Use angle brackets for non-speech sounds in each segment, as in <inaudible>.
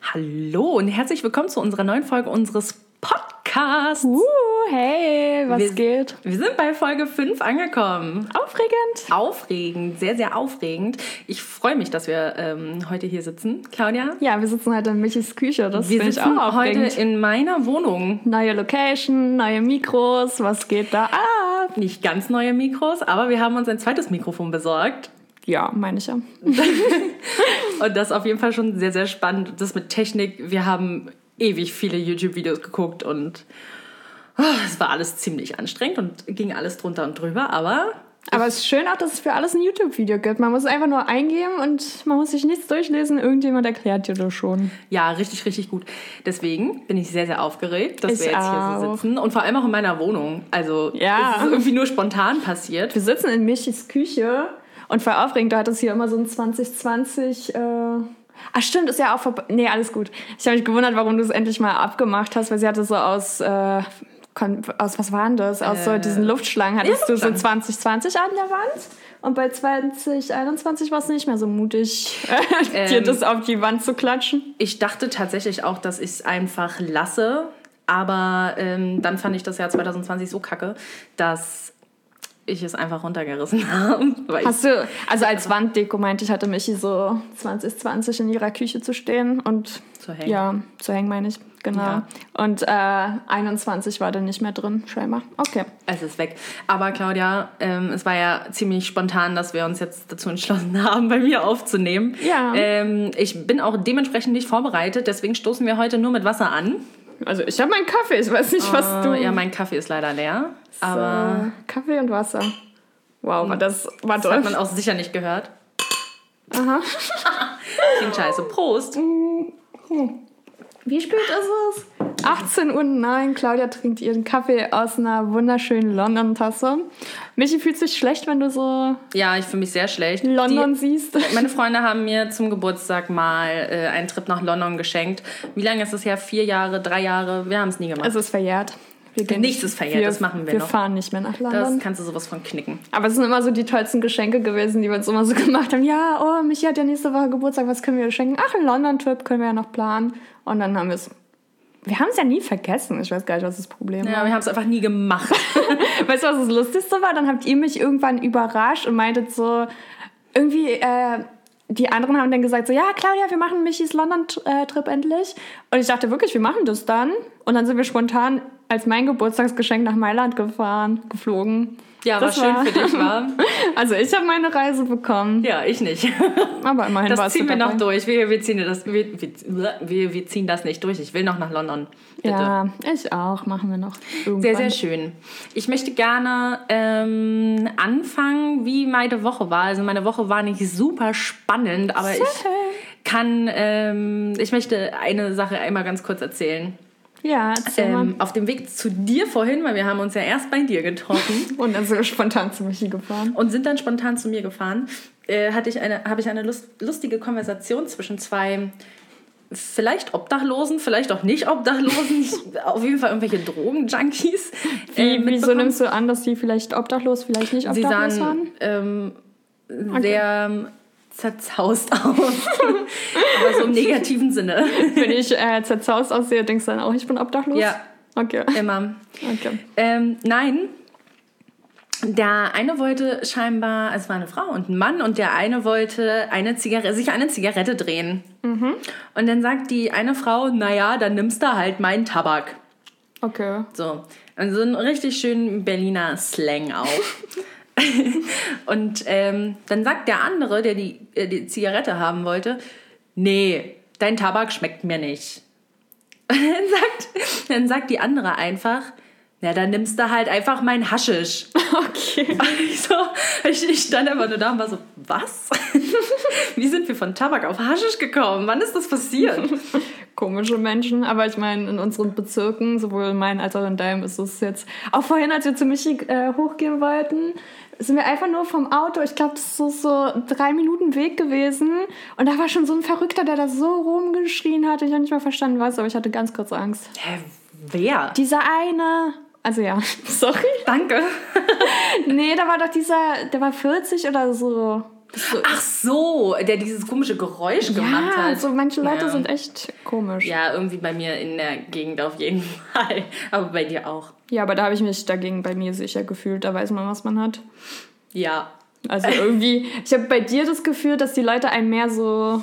Hallo und herzlich willkommen zu unserer neuen Folge unseres Podcasts. Uh, hey, was wir, geht? Wir sind bei Folge 5 angekommen. Aufregend. Aufregend, sehr, sehr aufregend. Ich freue mich, dass wir ähm, heute hier sitzen. Claudia? Ja, wir sitzen heute in Michis Küche. Das wir finde ich sitzen auch heute in meiner Wohnung. Neue Location, neue Mikros. Was geht da ab? Nicht ganz neue Mikros, aber wir haben uns ein zweites Mikrofon besorgt. Ja, meine ich ja. <laughs> Und das ist auf jeden Fall schon sehr, sehr spannend. Das mit Technik. Wir haben ewig viele YouTube-Videos geguckt und oh, es war alles ziemlich anstrengend und ging alles drunter und drüber, aber Aber es ist schön auch, dass es für alles ein YouTube-Video gibt. Man muss einfach nur eingeben und man muss sich nichts durchlesen. Irgendjemand erklärt dir das schon. ja, richtig, richtig gut. Deswegen bin ich sehr, sehr aufgeregt, dass Ich wir jetzt hier so auch. sitzen und vor allem auch in meiner Wohnung. Also Ja. es ist irgendwie nur spontan passiert. Wir sitzen in Michis Küche und voll aufregend. Du hattest hier immer so ein 2020. Äh Ach stimmt, ist ja auch vorbei. Nee, alles gut. Ich habe mich gewundert, warum du es endlich mal abgemacht hast, weil sie hatte so aus. Äh, aus was waren das? Aus so diesen Luftschlangen hattest du so Luftschlangen. 2020 an der Wand. Und bei 2021 war es nicht mehr so mutig, <laughs> dir Ähm. das auf die Wand zu klatschen. Ich dachte tatsächlich auch, dass ich es einfach lasse, aber ähm, dann fand ich das Jahr 2020 so kacke, dass ich es einfach runtergerissen <laughs> habe. Hast du, also als Wanddeko meinte ich, hatte Michi so 2020 in ihrer Küche zu stehen und Zu hängen. Ja, zu hängen meine ich, genau. Ja. Und äh, 21 war dann nicht mehr drin, scheinbar. Okay. Es ist weg. Aber Claudia, ähm, es war ja ziemlich spontan, dass wir uns jetzt dazu entschlossen <laughs> haben, bei mir aufzunehmen. Ja. Ähm, ich bin auch dementsprechend nicht vorbereitet, deswegen stoßen wir heute nur mit Wasser an. Also ich habe meinen Kaffee, ich weiß nicht, was du... Äh, ja, mein Kaffee ist leider leer. Aber so, Kaffee und Wasser. Wow, war das war das hat man auch sicher nicht gehört. Aha. <laughs> Klingt scheiße. Prost. Wie spät ist es? 18 Uhr, nein, Claudia trinkt ihren Kaffee aus einer wunderschönen London-Tasse. Michi fühlt sich schlecht, wenn du so Ja, ich fühle mich sehr schlecht. London Die, siehst. <laughs> meine Freunde haben mir zum Geburtstag mal äh, einen Trip nach London geschenkt. Wie lange ist das her? Vier Jahre, drei Jahre? Wir haben es nie gemacht. Es ist verjährt. Wir gehen Nichts ist verjährt, das machen wir Wir noch. fahren nicht mehr nach das London. kannst du sowas von knicken. Aber es sind immer so die tollsten Geschenke gewesen, die wir uns immer so <laughs> gemacht haben. Ja, oh, Michi hat ja nächste Woche Geburtstag, was können wir schenken? Ach, einen London-Trip können wir ja noch planen. Und dann haben wir es. Wir haben es ja nie vergessen. Ich weiß gar nicht, was das Problem Ja, war. wir haben es einfach nie gemacht. <laughs> <laughs> Weißt du, was das Lustigste war? Dann habt ihr mich irgendwann überrascht und meintet so, irgendwie, äh, die anderen haben dann gesagt so, ja, Claudia, wir machen Michis London-Trip endlich. Und ich dachte wirklich, wir machen das dann. Und dann sind wir spontan als mein Geburtstagsgeschenk nach Mailand gefahren, geflogen. Ja, war Das schön war- für dich, war. <laughs> Also ich habe meine Reise bekommen, Ja, ich nicht. <laughs> aber immerhin Das warst du ziehen wir dabei. noch durch. Wir, wir, ziehen das, wir, wir, wir ziehen das nicht durch. Ich will noch nach London. Bitte. Ja, ich auch. Machen wir noch. Irgendwann. Sehr, sehr schön. Ich möchte gerne ähm, anfangen, wie meine Woche war. Also meine Woche war nicht super spannend, aber ich kann, ähm, ich möchte eine Sache einmal ganz kurz erzählen. Ja. Ähm, auf dem Weg zu dir vorhin, weil wir haben uns ja erst bei dir getroffen <laughs> Und dann sind wir spontan zu Michi gefahren. und sind dann spontan zu mir gefahren, äh, hatte ich eine, habe ich eine lust, lustige Konversation zwischen zwei vielleicht Obdachlosen, vielleicht auch nicht Obdachlosen, <laughs> auf jeden Fall irgendwelche Drogenjunkies. Äh, wieso nimmst du an, dass die vielleicht obdachlos, vielleicht nicht Sie obdachlos sahen waren? ähm, sehr ähm, zerzaust aus. <laughs> Aber so im negativen Sinne. Wenn ich äh, zerzaust aussehe, denkst du dann auch, ich bin obdachlos? Ja. Okay. Immer. okay. Ähm, nein. Der eine wollte scheinbar, es war eine Frau und ein Mann, und der eine wollte eine Zigarette, sich eine Zigarette drehen. Und dann sagt die eine Frau, naja, dann nimmst du halt meinen Tabak. Okay. So, also ein richtig schön Berliner Slang auch. <laughs> <laughs> und ähm, dann sagt der andere, der die, äh, die Zigarette haben wollte, nee, dein Tabak schmeckt mir nicht. <laughs> Und dann sagt, dann sagt die andere einfach, na, dann nimmst du halt einfach mein Haschisch. <laughs> Okay. Ich, so, ich, ich stand einfach nur da und war so, was? Wie sind wir von Tabak auf Haschisch gekommen? Wann ist das passiert? Komische Menschen, aber ich meine, in unseren Bezirken, sowohl in meinen als auch in deinem, ist es jetzt. Auch vorhin, als wir zu Michi äh, hochgehen wollten, sind wir einfach nur vom Auto. Ich glaube, das ist so, so drei Minuten Weg gewesen. Und da war schon so ein Verrückter, der da so rumgeschrien hat. Ich habe nicht mal verstanden, was, aber ich hatte ganz kurz Angst. Hä, wer? Dieser eine. Also ja, <laughs> sorry. Danke. <laughs> Nee, da war doch dieser, der war 40 oder so. So, Ach so, der dieses komische Geräusch gemacht ja, hat. so manche Leute Ja. sind echt komisch. Ja, irgendwie bei mir in der Gegend auf jeden <laughs> Fall. Aber bei dir auch. Ja, aber da habe ich mich dagegen bei mir sicher gefühlt. Da weiß man, was man hat. Ja. Also <laughs> irgendwie, ich habe bei dir das Gefühl, dass die Leute einen mehr so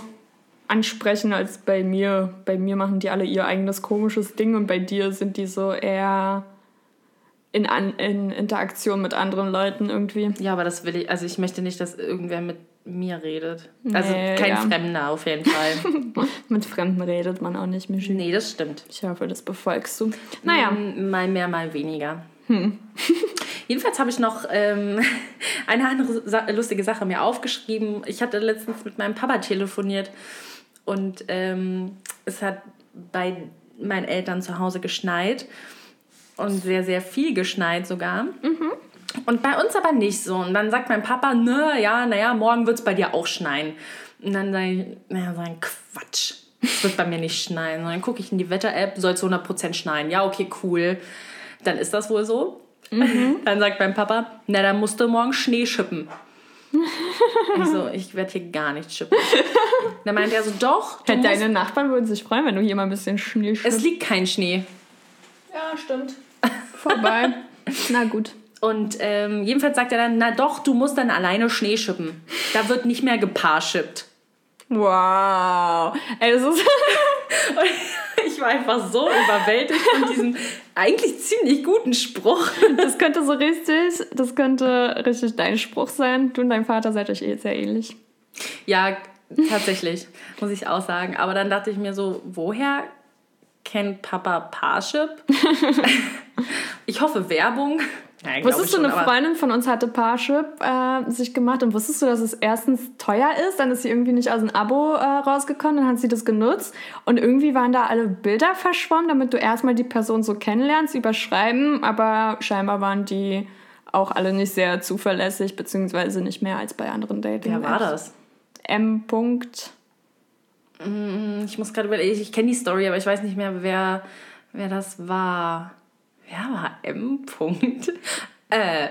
ansprechen als bei mir. Bei mir machen die alle ihr eigenes komisches Ding und bei dir sind die so eher in, an, in Interaktion mit anderen Leuten irgendwie. Ja, aber das will ich, also ich möchte nicht, dass irgendwer mit mir redet. Also Nee, kein ja. Fremder auf jeden Fall. <laughs> Mit Fremden redet man auch nicht, Michi. nee, das stimmt. Ich hoffe, das befolgst du. Naja, Mm, Mal mehr, mal weniger. <laughs> Jedenfalls habe ich noch ähm, <laughs> eine andere Sa lustige Sache mir aufgeschrieben. Ich hatte letztens mit meinem Papa telefoniert und ähm, es hat bei meinen Eltern zu Hause geschneit und sehr, sehr viel geschneit sogar. Und bei uns aber nicht so. Und dann sagt mein Papa, na ja, naja, morgen wird es bei dir auch schneien. Und dann sage ich, naja, so ein Quatsch. Es wird bei mir nicht schneien. Und dann gucke ich in die Wetter-App, soll es 100% schneien. Ja, okay, cool. Dann ist das wohl so. <laughs> Dann sagt mein Papa, na, dann musst du morgen Schnee schippen. <laughs> ich so, ich werde hier gar nicht schippen. Dann meint er so, doch, du musst, deine Nachbarn würden sich freuen, wenn du hier mal ein bisschen Schnee es schippst. liegt kein Schnee. Ja, stimmt. Vorbei. Na gut. Und ähm, jedenfalls sagt er dann, na doch, du musst dann alleine Schnee schippen. Da wird nicht mehr gepaarschippt. Wow. Ey, das ist... <laughs> Und ich war einfach so überwältigt von diesem eigentlich ziemlich guten Spruch. Das könnte so richtig, das könnte richtig dein Spruch sein. Du und dein Vater seid euch eh sehr ähnlich. Ja, tatsächlich, muss ich auch sagen. Aber dann dachte ich mir so, woher kennt Papa Parship? <laughs> ich hoffe Werbung. Nein, Wusstest du, schon, eine Freundin von uns hatte Parship äh, sich gemacht und wusstest du, dass es erstens teuer ist, dann ist sie irgendwie nicht aus dem Abo äh, rausgekommen, dann hat sie das genutzt und irgendwie waren da alle Bilder verschwommen, damit du erstmal die Person so kennenlernst, überschreiben, aber scheinbar waren die auch alle nicht sehr zuverlässig, beziehungsweise nicht mehr als bei anderen dating Wer war das? M. -Punkt. Ich muss gerade überlegen, ich kenne die Story, aber ich weiß nicht mehr, wer, wer das war. Wer war M. -Punkt? Äh,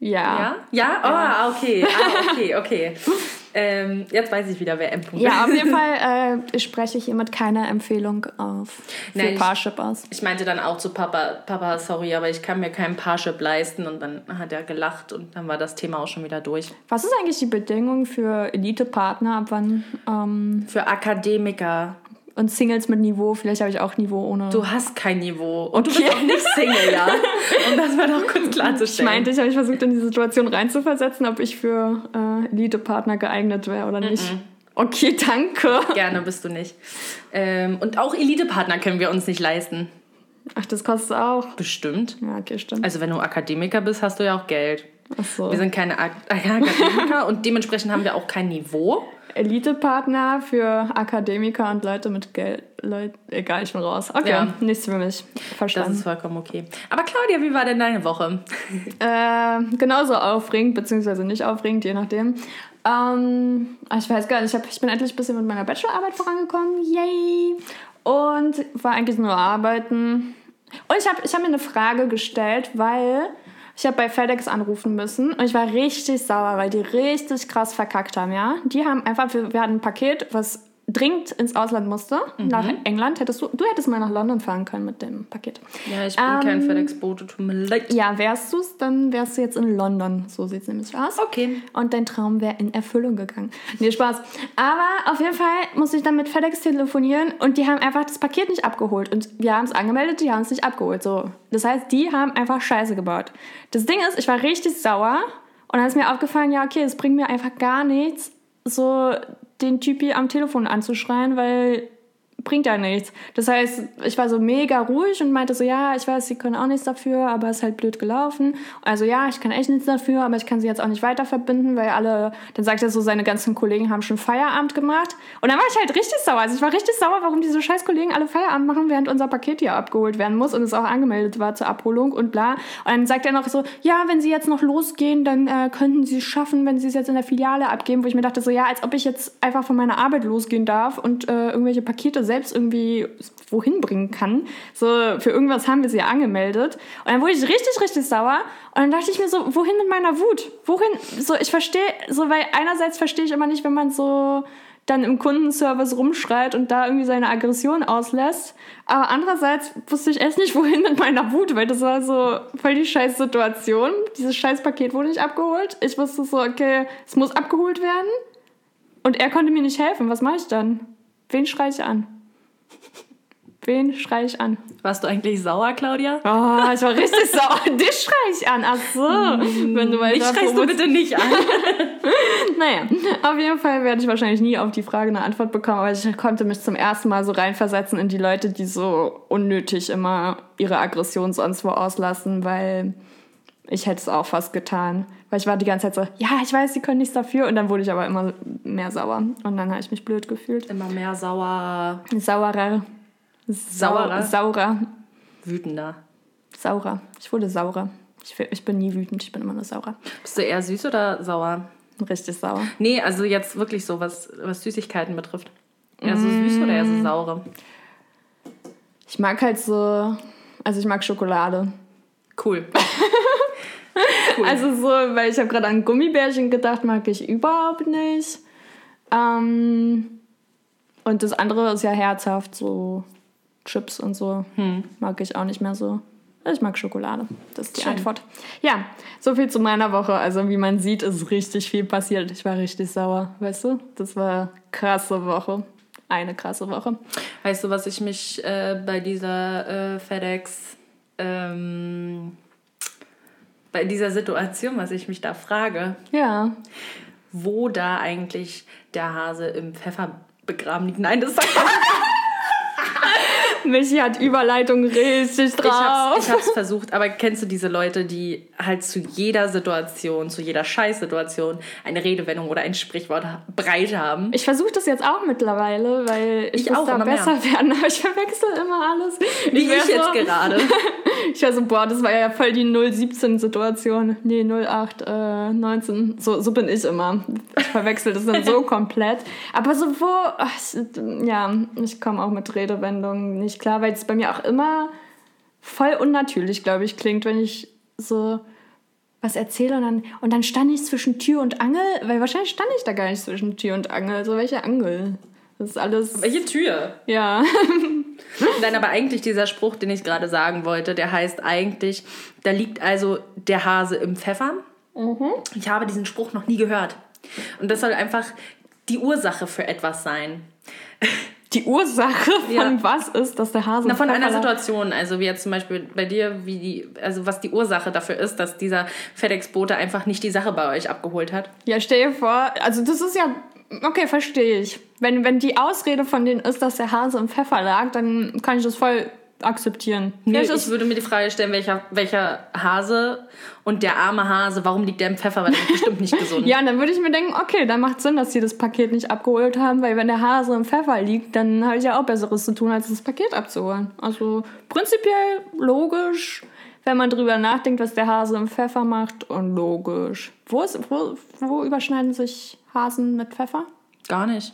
ja? Ja? Ah, okay. Ah, okay, okay. <laughs> ähm, jetzt weiß ich wieder, wer M. -Punkt Ja, auf jeden <laughs> Fall äh, spreche ich hiermit keine Empfehlung auf für Nein, ich- Parship aus. Ich meinte dann auch zu Papa, Papa, sorry, aber ich kann mir keinen Parship leisten. Und dann hat er gelacht und dann war das Thema auch schon wieder durch. Was ist eigentlich die Bedingung für Elite-Partner? Ab wann? Ähm, Für Akademiker. Und Singles mit Niveau? Vielleicht habe ich auch Niveau ohne. Du hast kein Niveau. Und du bist auch nicht Single, ja? <laughs> Um das mal noch kurz ich klarzustellen. meinte, ich habe mich versucht, in die Situation reinzuversetzen, ob ich für äh, Elite-Partner geeignet wäre oder nicht. Okay, danke. Gerne bist du nicht. Ähm, und auch Elite-Partner können wir uns nicht leisten. Ach, das kostet auch. Bestimmt. Ja, okay, stimmt. Also wenn du Akademiker bist, hast du ja auch Geld. Ach so. Wir sind keine Ak <laughs> Akademiker und dementsprechend haben wir auch kein Niveau. Elite-Partner für Akademiker und Leute mit Geld. Leute, egal, ich bin raus. Okay, Ja. nichts für mich. Das Verstanden. ist vollkommen okay. Aber Claudia, wie war denn deine Woche? <laughs> Äh, genauso aufregend, beziehungsweise nicht aufregend, je nachdem. Ähm, ah, ich weiß gar nicht, ich, hab, ich bin endlich ein bisschen mit meiner Bachelorarbeit vorangekommen. Yay! Und war eigentlich nur arbeiten. Und ich habe ich hab mir eine Frage gestellt, weil ich habe bei FedEx anrufen müssen und ich war richtig sauer, weil die richtig krass verkackt haben, ja. Die haben einfach, wir, wir hatten ein Paket, was dringend ins Ausland musste, nach England. Hättest du, du hättest mal nach London fahren können mit dem Paket. Ja, ich bin Ähm, kein FedEx-Bote, tut mir leid. Ja, wärst du es, dann wärst du jetzt in London. So sieht es nämlich aus. Okay. Und dein Traum wäre in Erfüllung gegangen. Nee, Spaß. Aber auf jeden Fall musste ich dann mit FedEx telefonieren und die haben einfach das Paket nicht abgeholt. Und wir haben es angemeldet, die haben es nicht abgeholt. So. Das heißt, die haben einfach Scheiße gebaut. Das Ding ist, ich war richtig sauer und dann ist mir aufgefallen, ja, okay, es bringt mir einfach gar nichts, so den Typi am Telefon anzuschreien, weil bringt ja nichts. Das heißt, ich war so mega ruhig und meinte so, ja, ich weiß, sie können auch nichts dafür, aber es ist halt blöd gelaufen. Also ja, ich kann echt nichts dafür, aber ich kann sie jetzt auch nicht weiter verbinden, weil alle, dann sagt er so, seine ganzen Kollegen haben schon Feierabend gemacht. Und dann war ich halt richtig sauer. Also ich war richtig sauer, warum diese scheiß Kollegen alle Feierabend machen, während unser Paket hier abgeholt werden muss und es auch angemeldet war zur Abholung und bla. Und dann sagt er noch so, ja, wenn sie jetzt noch losgehen, dann äh, könnten sie es schaffen, wenn sie es jetzt in der Filiale abgeben, wo ich mir dachte so, ja, als ob ich jetzt einfach von meiner Arbeit losgehen darf und äh, irgendwelche Pakete selbst selbst irgendwie wohin bringen kann. So, für irgendwas haben wir sie ja angemeldet. Und dann wurde ich richtig, richtig sauer. Und dann dachte ich mir so, wohin mit meiner Wut? Wohin? So, ich verstehe, so, weil einerseits verstehe ich immer nicht, wenn man so dann im Kundenservice rumschreit und da irgendwie seine Aggression auslässt. Aber andererseits wusste ich echt nicht, wohin mit meiner Wut, weil das war so voll die scheiß Situation. Dieses scheiß Paket wurde nicht abgeholt. Ich wusste so, okay, es muss abgeholt werden. Und er konnte mir nicht helfen. Was mache ich dann? Wen schreie ich an? Wen schreie ich an? Warst du eigentlich sauer, Claudia? Oh, ich war richtig sauer. <laughs> Dich schreie ich an. Ach so. Wenn du Mich schreist du bitte nicht an. <laughs> Naja, auf jeden Fall werde ich wahrscheinlich nie auf die Frage eine Antwort bekommen, aber ich konnte mich zum ersten Mal so reinversetzen in die Leute, die so unnötig immer ihre Aggression sonst wo auslassen, weil ich hätte es auch fast getan. Weil ich war die ganze Zeit so, ja, ich weiß, sie können nichts dafür. Und dann wurde ich aber immer mehr sauer. Und dann habe ich mich blöd gefühlt. Immer mehr sauer, Sauerer. Saurer? Saurer. wütender. Saurer. Ich wurde saurer. Ich, ich bin nie wütend, ich bin immer nur saurer. Bist du eher süß oder sauer? Richtig sauer. Nee, also jetzt wirklich so, was, was Süßigkeiten betrifft. Eher so süß oder eher so saure? Ich mag halt so, also ich mag Schokolade. Cool. <laughs> cool. Also so, weil ich habe gerade an Gummibärchen gedacht, mag ich überhaupt nicht. Ähm, und das andere ist ja herzhaft, so Chips und so. Mag ich auch nicht mehr so. Ich mag Schokolade. Das ist die Schön. Antwort. Ja, so viel zu meiner Woche. Also wie man sieht, ist richtig viel passiert. Ich war richtig sauer, weißt du? Das war eine krasse Woche. Eine krasse Woche. Weißt du, was ich mich äh, bei dieser äh, FedEx, ähm, bei dieser Situation, was ich mich da frage, Ja. wo da eigentlich der Hase im Pfeffer begraben liegt? Nein, das sagt er. <laughs> Michi hat Überleitung richtig Ich hab's, drauf. ich hab's versucht, aber kennst du diese Leute, die halt zu jeder Situation, zu jeder Scheißsituation eine Redewendung oder ein Sprichwort breit haben? Ich versuche das jetzt auch mittlerweile, weil ich, Ich auch, da immer mehr. besser <laughs> werden, aber ich verwechsel immer alles. Wie wär ich jetzt so, gerade. <laughs> Ich war so, boah, das war ja voll die 017-Situation. Nee, 08, äh, 19. So, so bin ich immer. Ich verwechsel das dann so <laughs> komplett. Aber so, wo, ach, ich- ja, ich komme auch mit Redewendungen nicht klar, weil es bei mir auch immer voll unnatürlich, glaube ich, klingt, wenn ich so was erzähle und dann, und dann stand ich zwischen Tür und Angel, weil wahrscheinlich stand ich da gar nicht zwischen Tür und Angel. So, welche Angel? Das ist alles, Welche Tür? ja. <laughs> Nein, aber eigentlich dieser Spruch, den ich gerade sagen wollte, der heißt eigentlich, da liegt also der Hase im Pfeffer. Ich habe diesen Spruch noch nie gehört. Und das soll einfach die Ursache für etwas sein. Die Ursache von Ja. was ist, dass der Hase Na, von einer? Situation, also wie jetzt zum Beispiel bei dir, wie die, also was die Ursache dafür ist, dass dieser FedEx-Bote einfach nicht die Sache bei euch abgeholt hat. Ja, stell dir vor, also das ist ja, okay, verstehe ich. Wenn, wenn die Ausrede von denen ist, dass der Hase im Pfeffer lag, dann kann ich das voll akzeptieren. Nee, ich würde mir die Frage stellen, welcher, welcher Hase und der arme Hase, warum liegt der im Pfeffer? Weil der ist bestimmt nicht gesund. <laughs> ja, dann würde ich mir denken, okay, dann macht Sinn, dass sie das Paket nicht abgeholt haben, weil wenn der Hase im Pfeffer liegt, dann habe ich ja auch Besseres zu tun, als das Paket abzuholen. Also prinzipiell logisch, wenn man drüber nachdenkt, was der Hase im Pfeffer macht und logisch. Wo, ist, wo, wo überschneiden sich Hasen mit Pfeffer? Gar nicht.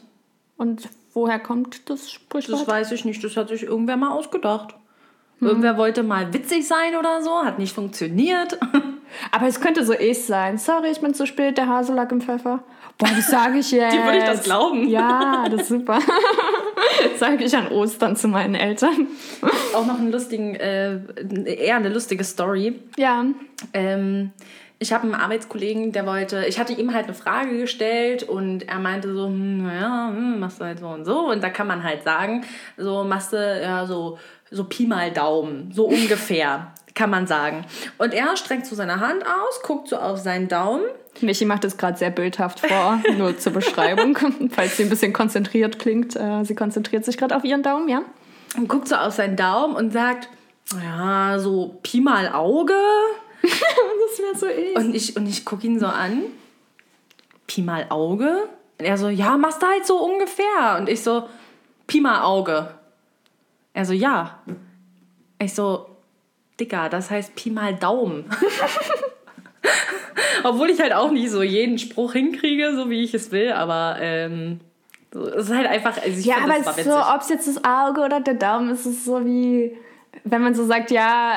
Und woher kommt das Sprichwort? Das weiß ich nicht. Das hat sich irgendwer mal ausgedacht. Irgendwer wollte mal witzig sein oder so, hat nicht funktioniert. <laughs> Aber es könnte so ich sein. Sorry, ich bin zu spät, der Hase lag im Pfeffer. Boah, das sage ich <laughs> jetzt. Dir würde ich das glauben. Ja, das ist super. <laughs> sage ich an Ostern zu meinen Eltern. Auch noch einen lustigen, äh, eher eine lustige Story. Ja. Ähm, ich habe einen Arbeitskollegen, der wollte, ich hatte ihm halt eine Frage gestellt und er meinte so, hm, naja, hm, machst du halt so und so. Und da kann man halt sagen, so machst du ja so, so Pi mal Daumen, so <laughs> ungefähr, kann man sagen. Und er streckt so seine Hand aus, guckt so auf seinen Daumen Michi macht es gerade sehr bildhaft vor, <laughs> nur zur Beschreibung, <laughs> falls sie ein bisschen konzentriert klingt. Äh, sie konzentriert sich gerade auf ihren Daumen, ja? und guckt so auf seinen Daumen und sagt, ja, so Pi mal Auge. <laughs> Das wäre so ich. Und ich, und ich gucke ihn so an. Pi mal Auge? Und er so, ja, machst du halt so ungefähr. Und ich so, Pi mal Auge. Er so, ja. Ich so, Dicker, das heißt Pi mal Daumen. <laughs> Obwohl ich halt auch nicht so jeden Spruch hinkriege, so wie ich es will, aber ähm, es ist halt einfach, also Ja, aber so, ob es jetzt das Auge oder der Daumen ist, ist es so wie, wenn man so sagt, ja,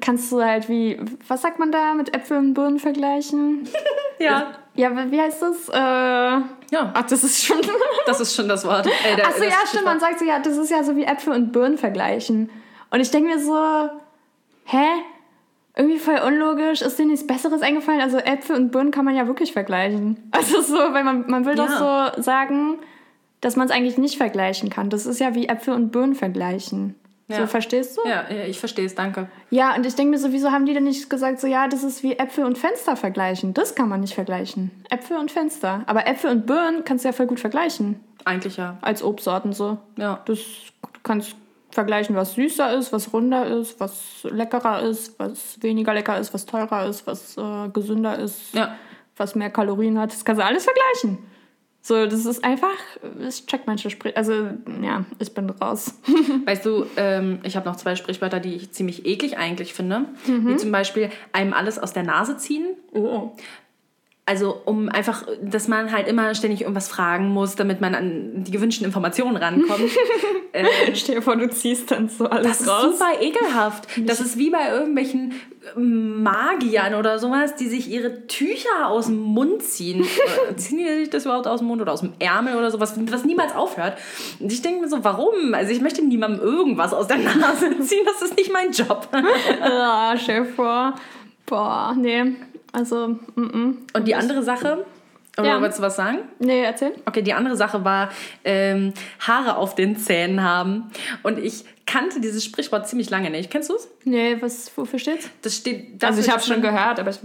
kannst du halt wie, was sagt man da, mit Äpfeln und Birnen vergleichen? <laughs> ja. Ja, wie heißt das? Äh, ja, ach, das ist schon. das ist schon das Wort. Äh, der- ja, stimmt. Man sagt so, ja, das ist ja so wie Äpfel und Birnen vergleichen. Und ich denke mir so, hä? Irgendwie voll unlogisch. Ist dir nichts Besseres eingefallen? Also Äpfel und Birnen kann man ja wirklich vergleichen. <laughs> Also so, weil man, man will Ja. doch so sagen, dass man es eigentlich nicht vergleichen kann. Das ist ja wie Äpfel und Birnen vergleichen. Ja. So, verstehst du? Ja, ja, ich verstehe es, danke. Ja, und ich denke mir so, wieso haben die denn nicht gesagt, so ja, das ist wie Äpfel und Fenster vergleichen? Das kann man nicht vergleichen. Äpfel und Fenster. Aber Äpfel und Birnen kannst du ja voll gut vergleichen. Eigentlich ja. Als Obstsorten so. Ja. Das du kannst vergleichen, was süßer ist, was runder ist, was leckerer ist, was weniger lecker ist, was teurer ist, was äh, gesünder ist, Ja. was mehr Kalorien hat. Das kannst du alles vergleichen. So, das ist einfach, ich check manche Sprich, also ja, ich bin raus. <laughs> Weißt du, ähm, ich habe noch zwei Sprichwörter, die ich ziemlich eklig eigentlich finde. Wie zum Beispiel einem alles aus der Nase ziehen. Oh. Also um einfach, dass man halt immer ständig irgendwas fragen muss, damit man an die gewünschten Informationen rankommt. <laughs> Stell dir vor, du ziehst dann so alles Das ist raus. super ekelhaft. Das ist wie bei irgendwelchen ähm, Magiern oder sowas, die sich ihre Tücher aus dem Mund ziehen. Oder <laughs> ziehen die sich das überhaupt aus dem Mund oder aus dem Ärmel oder sowas, was niemals aufhört? Und ich denke mir so, warum? Also ich möchte niemandem irgendwas aus der Nase <laughs> ziehen, das ist nicht mein Job. Ah, stell dir vor. Boah, nee. Also, mm -mm. Und die andere Sache, oder Ja. wolltest du was sagen? Nee, erzähl. Okay, die andere Sache war ähm, Haare auf den Zähnen haben. Und ich kannte dieses Sprichwort ziemlich lange nicht. Kennst du es? Nee, was, wofür steht's? Das steht Also ich dafür, habe schon gehört, aber ich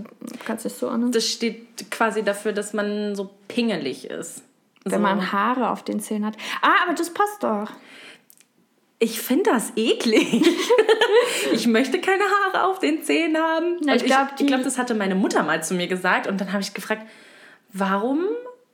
kann es nicht so an. Das steht quasi dafür, dass man so pingelig ist. Wenn so. man Haare auf den Zähnen hat. Ah, aber das passt doch. Ich finde das eklig. <laughs> ich möchte keine Haare auf den Zähnen haben. Na, ich glaub, glaube, das hatte meine Mutter mal zu mir gesagt. Und dann habe ich gefragt, warum